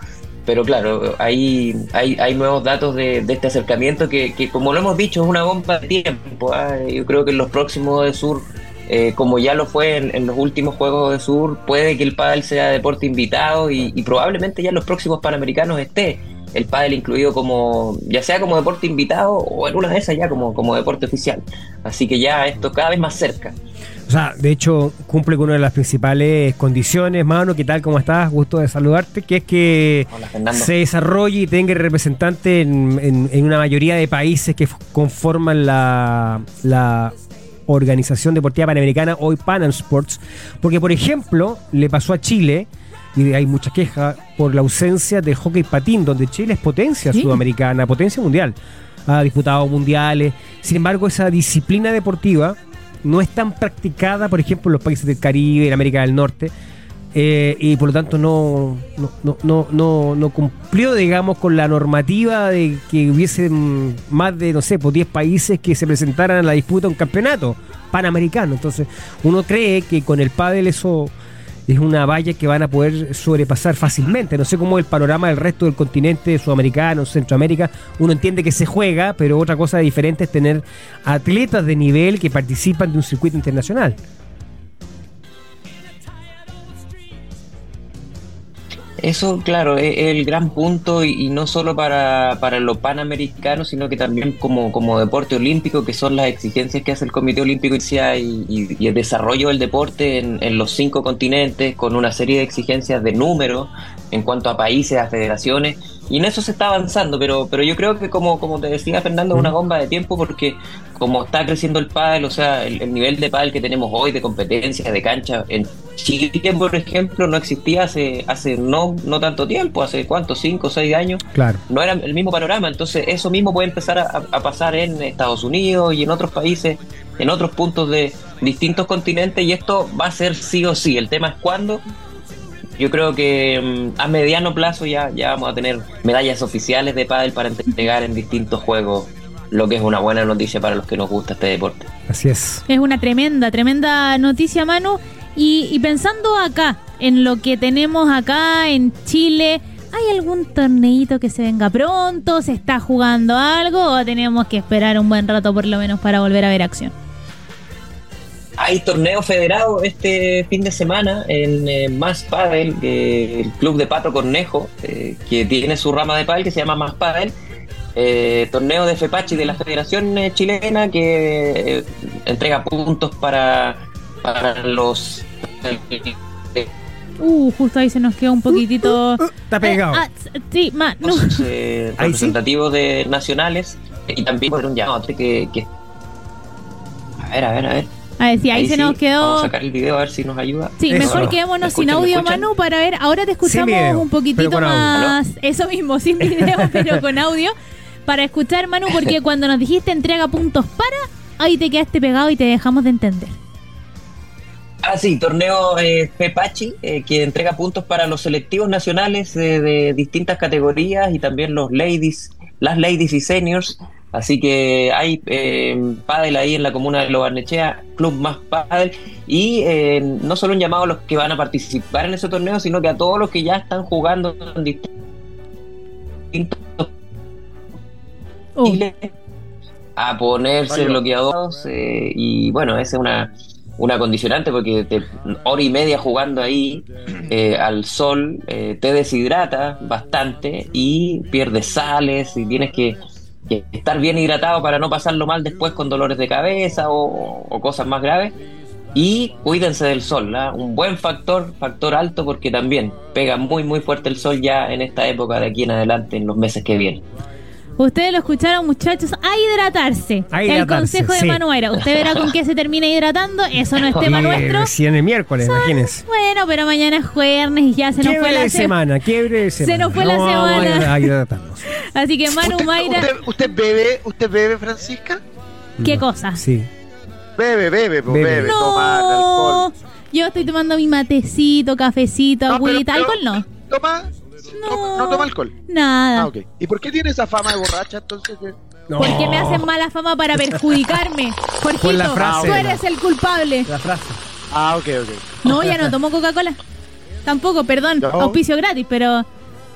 pero claro, hay, hay, hay nuevos datos de, este acercamiento que, como lo hemos dicho, es una bomba de tiempo. ¿ah? Yo creo que en los próximos de Sur, eh, como ya lo fue en, los últimos Juegos de Sur, puede que el pádel sea deporte invitado y, probablemente ya en los próximos Panamericanos esté el pádel incluido como, ya sea como deporte invitado o en una de esas ya como, como deporte oficial. Así que ya esto cada vez más cerca. O sea, de hecho, cumple con una de las principales condiciones, mano. ¿Qué tal? ¿Cómo estás? Gusto de saludarte. Que es que se desarrolle y tenga representante en, una mayoría de países que conforman la, la Organización Deportiva Panamericana, hoy Panam Sports, porque por ejemplo le pasó a Chile, y hay mucha queja por la ausencia del hockey patín, donde Chile es potencia sudamericana, potencia mundial, ha disputado mundiales, sin embargo esa disciplina deportiva no es tan practicada, por ejemplo, en los países del Caribe, en América del Norte, eh, y por lo tanto no, no, no, no, cumplió, digamos, con la normativa de que hubiese más de, no sé, 10 pues, países que se presentaran a la disputa de un campeonato panamericano. Entonces, uno cree que con el pádel eso es una valla que van a poder sobrepasar fácilmente. No sé cómo el panorama del resto del continente sudamericano, Centroamérica. Uno entiende que se juega, pero otra cosa diferente es tener atletas de nivel que participan de un circuito internacional. Eso, claro, es el gran punto y, no solo para, para lo panamericano, sino que también como, como deporte olímpico, que son las exigencias que hace el Comité Olímpico y, y, el desarrollo del deporte en, en, los cinco continentes, con una serie de exigencias de número en cuanto a países, a federaciones y en eso se está avanzando, pero, pero yo creo que como, como te decía Fernando, es una bomba de tiempo porque como está creciendo el pádel, o sea, el, nivel de pádel que tenemos hoy de competencia, de cancha, en Chile, por ejemplo, no existía hace, hace no, no tanto tiempo, hace cuánto, cinco o seis años, claro. no era el mismo panorama, entonces eso mismo puede empezar a, a pasar en Estados Unidos y en otros países, en otros puntos de distintos continentes y esto va a ser sí o sí, el tema es cuándo yo creo que mm, a mediano plazo ya, ya vamos a tener medallas oficiales de pádel para entregar en distintos juegos, lo que es una buena noticia para los que nos gusta este deporte. Así es. Es una tremenda, tremenda noticia, Manu. Y, y pensando acá, en lo que tenemos acá en Chile, ¿hay algún torneito que se venga pronto? ¿Se está jugando algo o tenemos que esperar un buen rato por lo menos para volver a ver acción? Hay torneo federado este fin de semana en eh, Más Padel, el club de Pato Cornejo, eh, que tiene su rama de padel que se llama Más Padel. Eh, torneo de FEPACHI de la Federación Chilena que entrega puntos para, para los Uh, justo ahí se nos quedó un poquitito. Uh, uh, está pegado. ah, sí. No. representativos de nacionales y también por un llamado que, que. A ver, a ver, a ver. A ver, si ahí, se nos quedó. Vamos a sacar el video a ver si nos ayuda. Sí, mejor quedémonos sin audio, Manu, para ver. Ahora te escuchamos un poquitito más. Eso mismo, sin video, pero con audio. Para escuchar, Manu, porque cuando nos dijiste entrega puntos para, ahí te quedaste pegado y te dejamos de entender. Ah, sí, torneo eh, Pepachi, eh, que entrega puntos para los selectivos nacionales eh, de distintas categorías y también los ladies, las ladies y seniors Así que hay eh, pádel ahí en la comuna de Lobarnechea, Club Más Pádel, y eh, no solo un llamado a los que van a participar en ese torneo, sino que a todos los que ya están jugando en distintos a ponerse bloqueados eh, y bueno, esa es una, una condicionante porque te, hora y media jugando ahí eh, al sol te deshidrata bastante y pierdes sales y tienes que estar bien hidratado para no pasarlo mal después con dolores de cabeza o, cosas más graves. Y cuídense del sol, un buen factor, factor alto, porque también pega muy, muy fuerte el sol ya en esta época de aquí en adelante, en los meses que vienen. Ustedes lo escucharon, muchachos, a hidratarse. el consejo de Manuela. Usted verá con qué se termina hidratando. Eso no es tema nuestro. Si en el miércoles, imagínese. Bueno, pero mañana es jueves y ya se nos fue la semana. Quiebre de semana. Se nos fue la semana. A hidratarnos. Así que Manu Mayra. ¿Usted, bebe, usted bebe, Francisca? ¿Qué cosa? Sí. Bebe, bebe, pues bebe. No. Toma alcohol. Yo estoy tomando mi matecito, cafecito, agüita. ¿Alcohol no? Toma no, toma alcohol. Nada. Ah, ¿Y por qué tiene esa fama de borracha entonces? Porque me hacen mala fama para perjudicarme. Jorgito, tú eres el culpable. La frase. Ah, ok, ok. No, ya no tomo Coca-Cola. Tampoco, perdón. Auspicio gratis, pero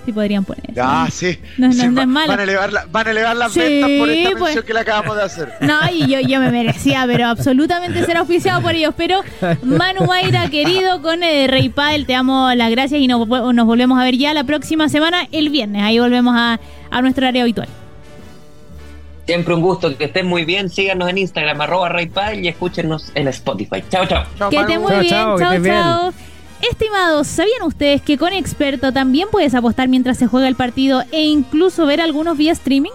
sí podrían poner. Ah, sí. No, no, es malo. Van a elevar, la, van a elevar las ventas por esta pues. mención que le acabamos de hacer. No, y yo, yo me merecía, pero absolutamente ser auspiciado por ellos. Pero Manu Mayra, querido, con el Rey Padel, te damos las gracias y nos, nos, volvemos a ver ya la próxima semana, el viernes. Ahí volvemos a, a nuestro área habitual. Siempre un gusto, que estén muy bien. Síganos en Instagram, arroba Rey Padel y escúchenos en Spotify. Chao, chao. que estén muy bien. Chao, chao. Estimados, ¿sabían ustedes que con Experto también puedes apostar mientras se juega el partido e incluso ver algunos vía streaming?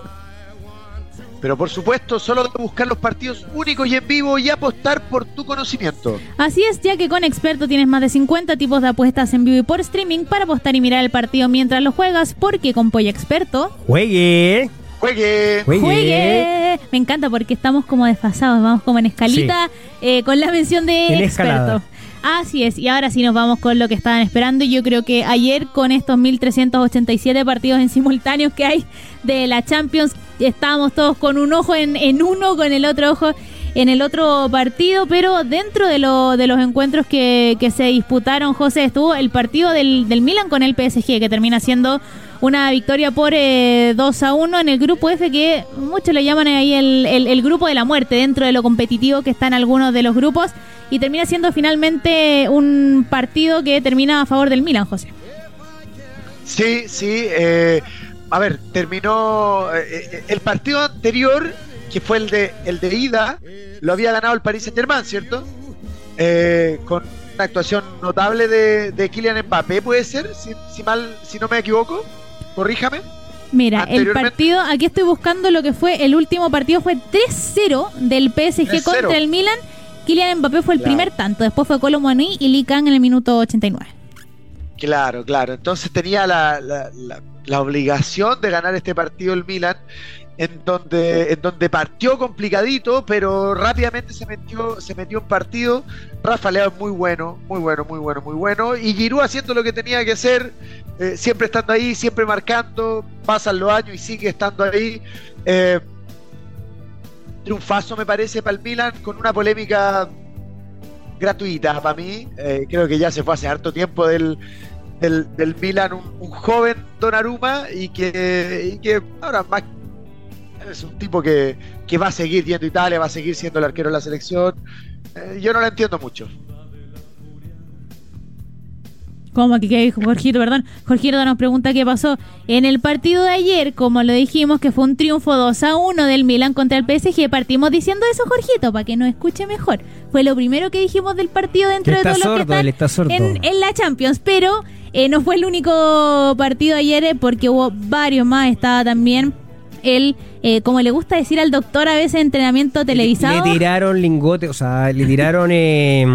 Pero por supuesto, solo debes buscar los partidos únicos y en vivo y apostar por tu conocimiento. Así es, ya que con Experto tienes más de 50 tipos de apuestas en vivo y por streaming para apostar y mirar el partido mientras lo juegas, porque con Polla Experto. ¡Juegue! ¡Juegue! ¡Juegue! Me encanta porque estamos como desfasados, vamos como en escalita eh, con la mención de Experto. Así es, y ahora sí nos vamos con lo que estaban esperando. Yo creo que ayer con estos 1387 partidos en simultáneos que hay de la Champions, estábamos todos con un ojo en, en uno, con el otro ojo en el otro partido, pero dentro de, lo, de los encuentros que, que se disputaron, José, estuvo el partido del, del Milan con el PSG, que termina siendo una victoria por 2 eh, a 1 en el grupo F, que muchos le llaman ahí el, el, grupo de la muerte, dentro de lo competitivo que está en algunos de los grupos, y termina siendo finalmente un partido que termina a favor del Milan, José. Sí, sí. Eh, a ver, terminó eh, el partido anterior, que fue el de, el de ida, lo había ganado el Paris Saint Germain, ¿cierto? con una actuación notable de, de Kylian Mbappé, puede ser, si, si, mal, si no me equivoco corríjame. Mira, el partido, aquí estoy buscando lo que fue el último partido, fue 3-0 del PSG contra el Milan. Kylian Mbappé fue el primer tanto, después fue Colomani y Lee Kang en el minuto 89. Claro, claro. Entonces tenía la, la, obligación de ganar este partido el Milan, en donde, en donde partió complicadito, pero rápidamente se metió, se metió en partido. Rafa Leao es muy bueno, muy bueno, muy bueno, muy bueno. Y Giroud haciendo lo que tenía que hacer, eh, siempre estando ahí, siempre marcando, pasan los años y sigue estando ahí. Eh, triunfazo me parece para el Milan con una polémica gratuita para mí. Eh, creo que ya se fue hace harto tiempo del, del, Milan un, joven Donnarumma y que, y que ahora más es un tipo que, que, va a seguir yendo a Italia, va a seguir siendo el arquero de la selección. yo no lo entiendo mucho. ¿Cómo que Jorgito, perdón? Jorgito nos pregunta qué pasó en el partido de ayer, como lo dijimos, que fue un triunfo 2 a 1 del Milan contra el PSG. Partimos diciendo eso, Jorgito, para que nos escuche mejor. Fue lo primero que dijimos del partido dentro de todo lo que están en, en, la Champions, pero eh, no fue el único partido ayer eh, porque hubo varios más. Estaba también el, eh, como le gusta decir al doctor a veces, entrenamiento televisado. Le, tiraron lingotes, o sea, le tiraron eh,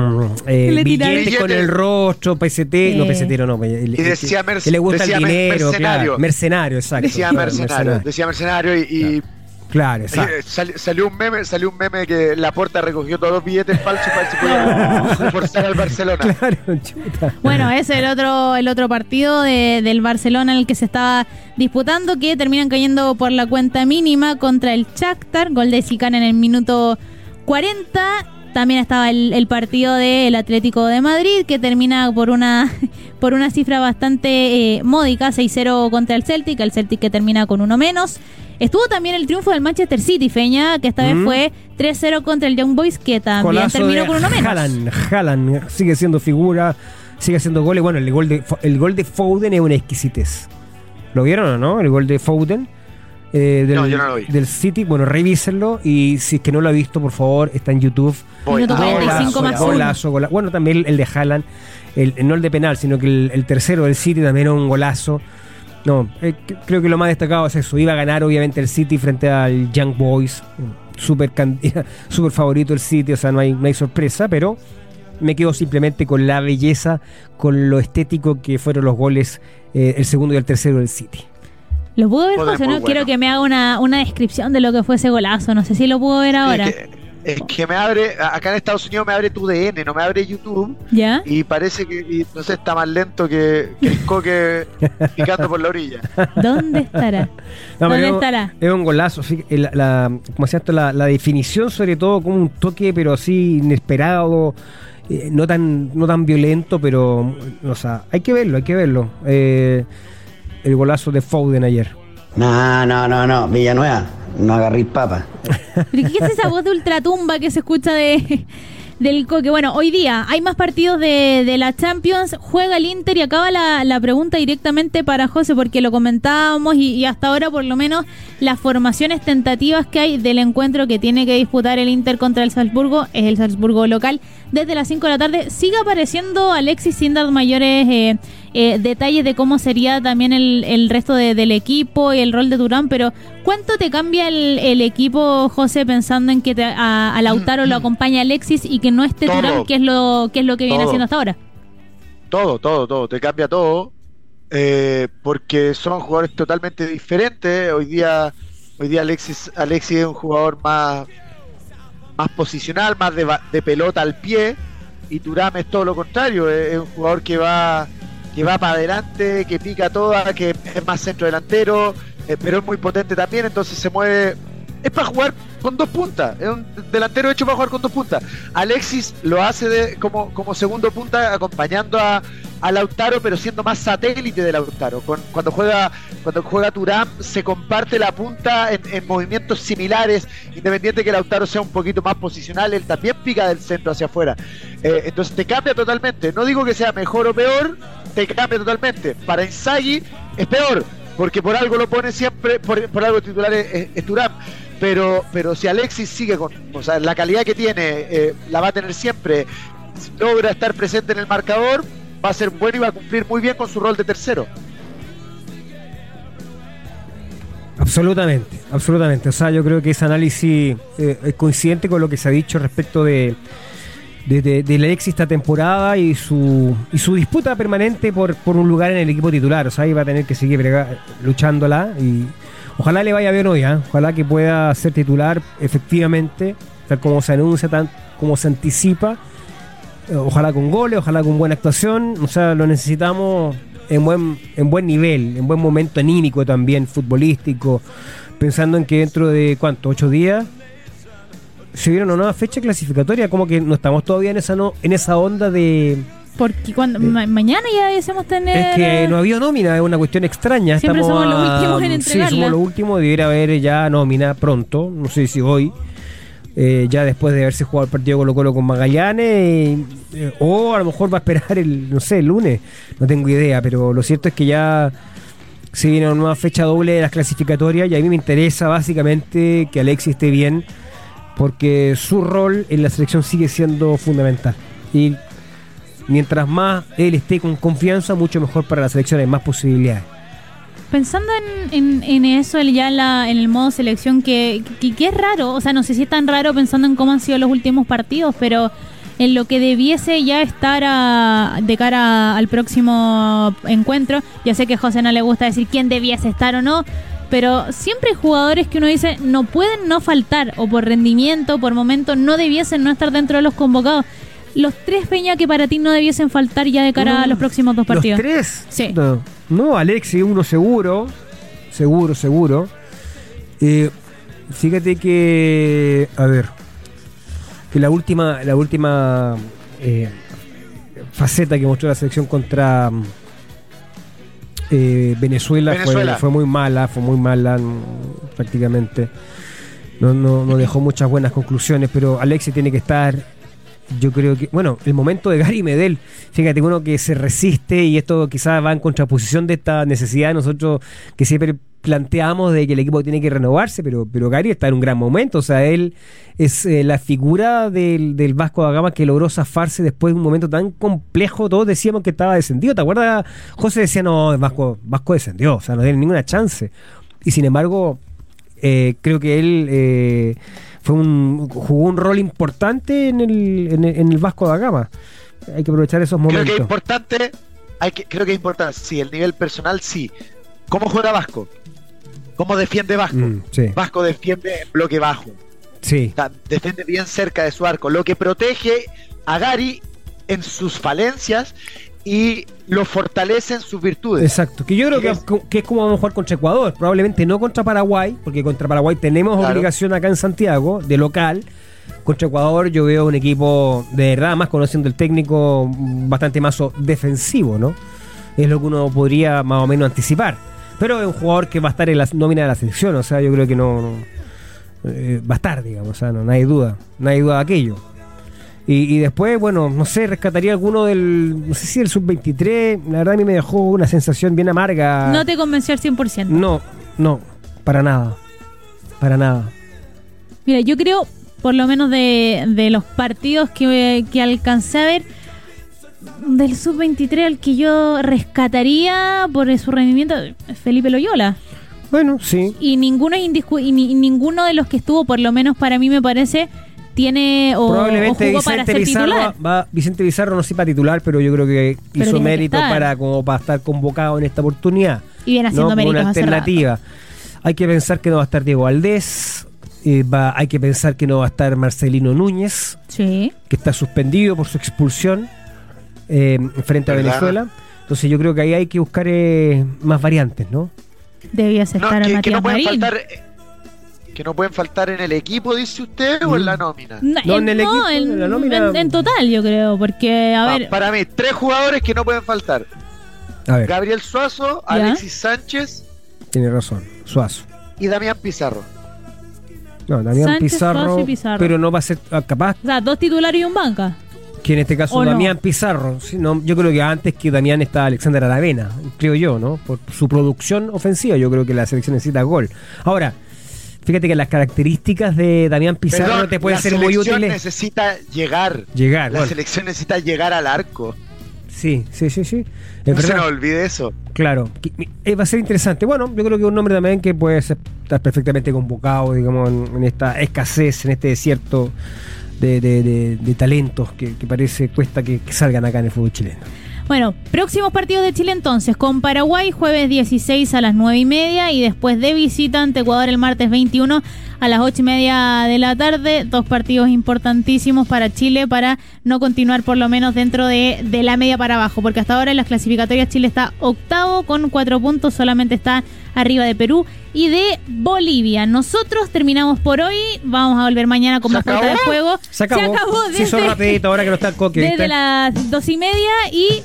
eh billetes con el rostro, PST, no PST, no. y decía que le gusta el dinero, mercenario. Claro, mercenario, exacto. Decía mercenario, decía mercenario y, Claro, exacto. salió un meme, salió un meme que la puerta recogió todos los billetes falsos para que se pudiera reforzar al Barcelona. Claro, chuta. Bueno, ese es el otro, el otro partido de, del Barcelona en el que se estaba disputando, que terminan cayendo por la cuenta mínima contra el Shakhtar, gol de Sican en el minuto 40. También estaba el, partido del Atlético de Madrid, que termina por una, por una cifra bastante eh, módica, 6-0 contra el Celtic, el Celtic que termina con uno menos. Estuvo también el triunfo del Manchester City, Feña, que esta vez mm. fue 3-0 contra el Young Boys, que también terminó con uno menos. Haaland, Haaland sigue siendo figura, sigue haciendo goles. Bueno, el gol de, el gol de Foden es una exquisitez. ¿Lo vieron o no? El gol de Foden. Eh, del, no, yo no lo vi. del City, bueno, revísenlo y si es que no lo ha visto, por favor, está en YouTube. golazo, Bueno, también el de Haaland, el, no el de penal, sino que el, el tercero del City también era un golazo. No, eh, creo que lo más destacado es eso. Iba a ganar obviamente el City frente al Young Boys. Súper super favorito el City, o sea, no hay, no hay sorpresa, pero me quedo simplemente con la belleza, con lo estético que fueron los goles, eh, el segundo y el tercero del City. ¿Lo puedo ver, José? No quiero que me haga una, una, descripción de lo que fue ese golazo. No sé si lo puedo ver ahora es que me abre, acá en Estados Unidos me abre tu DN, no me abre YouTube. ¿Ya? Y parece que, no sé, está más lento que, el coque picando por la orilla. ¿Dónde estará? ¿Dónde estará? Es un golazo, la, como se la, la definición sobre todo como un toque, pero así inesperado, eh, no tan no tan violento, pero, o sea, hay que verlo, hay que verlo. Eh, el golazo de Foden ayer. No, no, no, no, Villanueva no agarréis papa. ¿Pero qué es esa voz de ultratumba que se escucha de, del Coque. Bueno, hoy día hay más partidos de, de la Champions, juega el Inter y acaba la, la pregunta directamente para José, porque lo comentábamos y, y, hasta ahora por lo menos las formaciones tentativas que hay del encuentro que tiene que disputar el Inter contra el Salzburgo, es el Salzburgo local, desde las 5 de la tarde. Sigue apareciendo Alexis sin dar mayores eh, eh, detalles de cómo sería también el, el resto de, del equipo y el rol de Durán, pero ¿cuánto te cambia el, el equipo, José, pensando en que te, a, a Lautaro lo acompaña Alexis y que no esté Todo. Durán, que es lo que es lo que viene haciendo hasta ahora? Todo, todo, todo. Te cambia todo. eh, porque son jugadores totalmente diferentes. Hoy día, hoy día Alexis, Alexis es un jugador más, más posicional, más de, de pelota al pie. Y Turam es todo lo contrario. Es, es un jugador que va, que va para adelante, que pica toda, que es más centro delantero, eh, pero es muy potente también. Entonces se mueve. Es para jugar con dos puntas. Es un delantero hecho para jugar con dos puntas. Alexis lo hace de, como, segundo punta, acompañando a, a Lautaro, pero siendo más satélite de Lautaro. Cuando juega cuando juega Turán, se comparte la punta en, en movimientos similares, independiente que Lautaro sea un poquito más posicional, él también pica del centro hacia afuera. Eh, entonces te cambia totalmente. No digo que sea mejor o peor, te cambia totalmente. Para Inzaghi es peor, porque por algo lo pone siempre, por, por algo titular es, es- Thuram. Pero, pero si Alexis sigue con o sea, la calidad que tiene, eh, la va a tener siempre, logra estar presente en el marcador, va a ser bueno y va a cumplir muy bien con su rol de tercero. Absolutamente, absolutamente. O sea, yo creo que ese análisis eh, es coincidente con lo que se ha dicho respecto de, de, de- Alexis esta temporada y su, y su disputa permanente por, por un lugar en el equipo titular. O sea, ahí va a tener que seguir luchándola y ojalá le vaya bien hoy, ¿ah? ojalá que pueda ser titular efectivamente, tal como se anuncia, tan como se anticipa. Eh, Ojalá con goles, ojalá con buena actuación. O sea, lo necesitamos en buen, en buen nivel, en buen momento anímico también, futbolístico. Pensando en que dentro de, ¿cuánto? ¿Ocho días? Se viene una nueva fecha clasificatoria. Como que no estamos todavía en esa, no, en esa onda de. Porque cuando ma- mañana ya deseamos tener. Es que no había nómina, es una cuestión extraña. Siempre Estamos somos los a- últimos en Sí, entregarla. somos los últimos. Debiera haber ya nómina pronto. No sé si hoy. eh, ya después de haberse jugado el partido Colo Colo con Magallanes. eh, o a lo mejor va a esperar el, no sé, el lunes. No tengo idea. Pero lo cierto es que ya se viene una nueva fecha doble de las clasificatorias. Y a mí me interesa básicamente que Alexis esté bien. Porque su rol en la selección sigue siendo fundamental. Y mientras más él esté con confianza, mucho mejor para la selección, hay más posibilidades. Pensando en, eso, el- ya la- en el modo selección, que, que, es raro, o sea, no sé si es tan raro pensando en cómo han sido los últimos partidos, pero en lo que debiese ya estar a- de cara al próximo encuentro, ya sé que a José no le gusta decir quién debiese estar o no, pero siempre hay jugadores que uno dice no pueden no faltar, o por rendimiento, por momento, no debiesen no estar dentro de los convocados. Los tres Peña que para ti no debiesen faltar ya de cara a los próximos dos partidos. ¿Los tres? Sí. No, no Alexis, uno seguro. Seguro, seguro. Eh, fíjate que. A ver. Que la última. La última. eh, faceta que mostró la selección contra. Eh, Venezuela, Venezuela. Fue, fue muy mala, fue muy mala mm, prácticamente. No, no, no dejó muchas buenas conclusiones, pero Alexis tiene que estar yo creo que, bueno, el momento de Gary Medel, fíjate, uno que se resiste y esto quizás va en contraposición de esta necesidad de nosotros que siempre planteamos de que el equipo tiene que renovarse, pero, pero Gary está en un gran momento, o sea, él es eh, la figura del, del Vasco da Gama que logró zafarse después de un momento tan complejo, todos decíamos que estaba descendido, ¿te acuerdas? José decía, no, el Vasco, Vasco descendió, o sea, no tiene ninguna chance, y sin embargo, eh, creo que él... eh, fue un jugó un rol importante en el, en el, en el Vasco da Gama. Hay que aprovechar esos Creo que es momentos. importante, hay que, creo que es importante, sí, el nivel personal sí. ¿Cómo juega Vasco? ¿Cómo defiende Vasco? Mm, sí, Vasco defiende en bloque bajo. sí. Defiende bien cerca de su arco, lo que protege a Gary en sus falencias y lo fortalece en sus virtudes. Exacto. Que yo creo que, Es- que es como vamos a jugar contra Ecuador. Probablemente no contra Paraguay, porque contra Paraguay tenemos Claro. obligación acá en Santiago, de local. Contra Ecuador yo veo un equipo de verdad, más conociendo el técnico, bastante más defensivo, ¿no? Es lo que uno podría más o menos anticipar. Pero es un jugador que va a estar en la nómina de la selección, o sea, yo creo que no... eh, va a estar, digamos, o sea, no, no hay duda, no hay duda de aquello. Y, después, bueno, no sé, rescataría alguno del, no sé si el sub-23, la verdad a mí me dejó una sensación bien amarga. No te convenció al 100%. No, no, para nada, para nada. Mira, yo creo, por lo menos de, de los partidos que, que alcancé a ver, del sub-23 al que yo rescataría por su rendimiento, Felipe Loyola. Bueno, sí. Y ninguno es y ninguno de los que estuvo, por lo menos para mí me parece, tiene o, Probablemente jugó Vicente para Bizarro, Va, Vicente Bizarro no sé para titular, pero yo creo que hizo mérito para como para estar convocado en esta oportunidad. Y viene haciendo ¿no? Una alternativa. Hay que pensar que no va a estar Diego Valdés. Eh, va, hay que pensar que no va a estar Marcelino Núñez, sí. que está suspendido por su expulsión eh, frente a Venezuela. Entonces yo creo que ahí hay que buscar eh, más variantes, ¿no? Debías estar no, que, no pueden faltar que no pueden faltar en el equipo, dice usted, o en la nómina. No, en, el equipo, en, la nómina. En, total, yo creo, porque, a ver. Para mí, tres jugadores que no pueden faltar: Gabriel Suazo, Alexis Sánchez. Tiene razón, Suazo. Y Damián Pizarro. No, Damián Pizarro, pero no va a ser ah, capaz. O sea, dos titulares y un banca. Que en este caso Damián Pizarro. yo creo que antes que Damián está Alexander Aravena, creo yo, ¿no? Por su producción ofensiva, yo creo que la selección necesita gol. Ahora, Fíjate que las características de Damián Pizarro te pueden ser muy útiles. La selección necesita llegar. Llegar. La selección necesita llegar al arco. Sí, sí, sí, sí. no se nos olvide eso. Claro. Eh, va a ser interesante. Bueno, yo creo que un nombre también que puede estar perfectamente convocado, digamos, en, esta escasez, en este desierto de, talentos que, parece cuesta que salgan acá en el fútbol chileno. Bueno, próximos partidos de Chile entonces, con Paraguay jueves 16 a las 9 y media y después de visita ante Ecuador el martes 21 a las 8 y media de la tarde. Dos partidos importantísimos para Chile para no continuar por lo menos dentro de, de la media para abajo, porque hasta ahora en las clasificatorias Chile está octavo con cuatro puntos, solamente está arriba de Perú y de Bolivia. Nosotros terminamos por hoy. Vamos a volver mañana con más falta de juego. Se acabó. Se acabó rapidito ahora que no está el coque. Desde las dos y media y.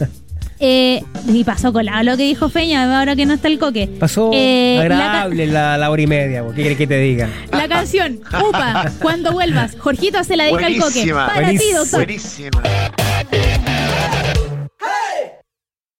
Eh, y pasó colado lo que dijo Feña, ahora que no está el coque. Pasó eh, agradable la, la, hora y media, ¿qué quieres que te diga? La canción, Upa, cuando vuelvas. Jorgito se la dedica al coque. Para ti, doctor. Buenísima.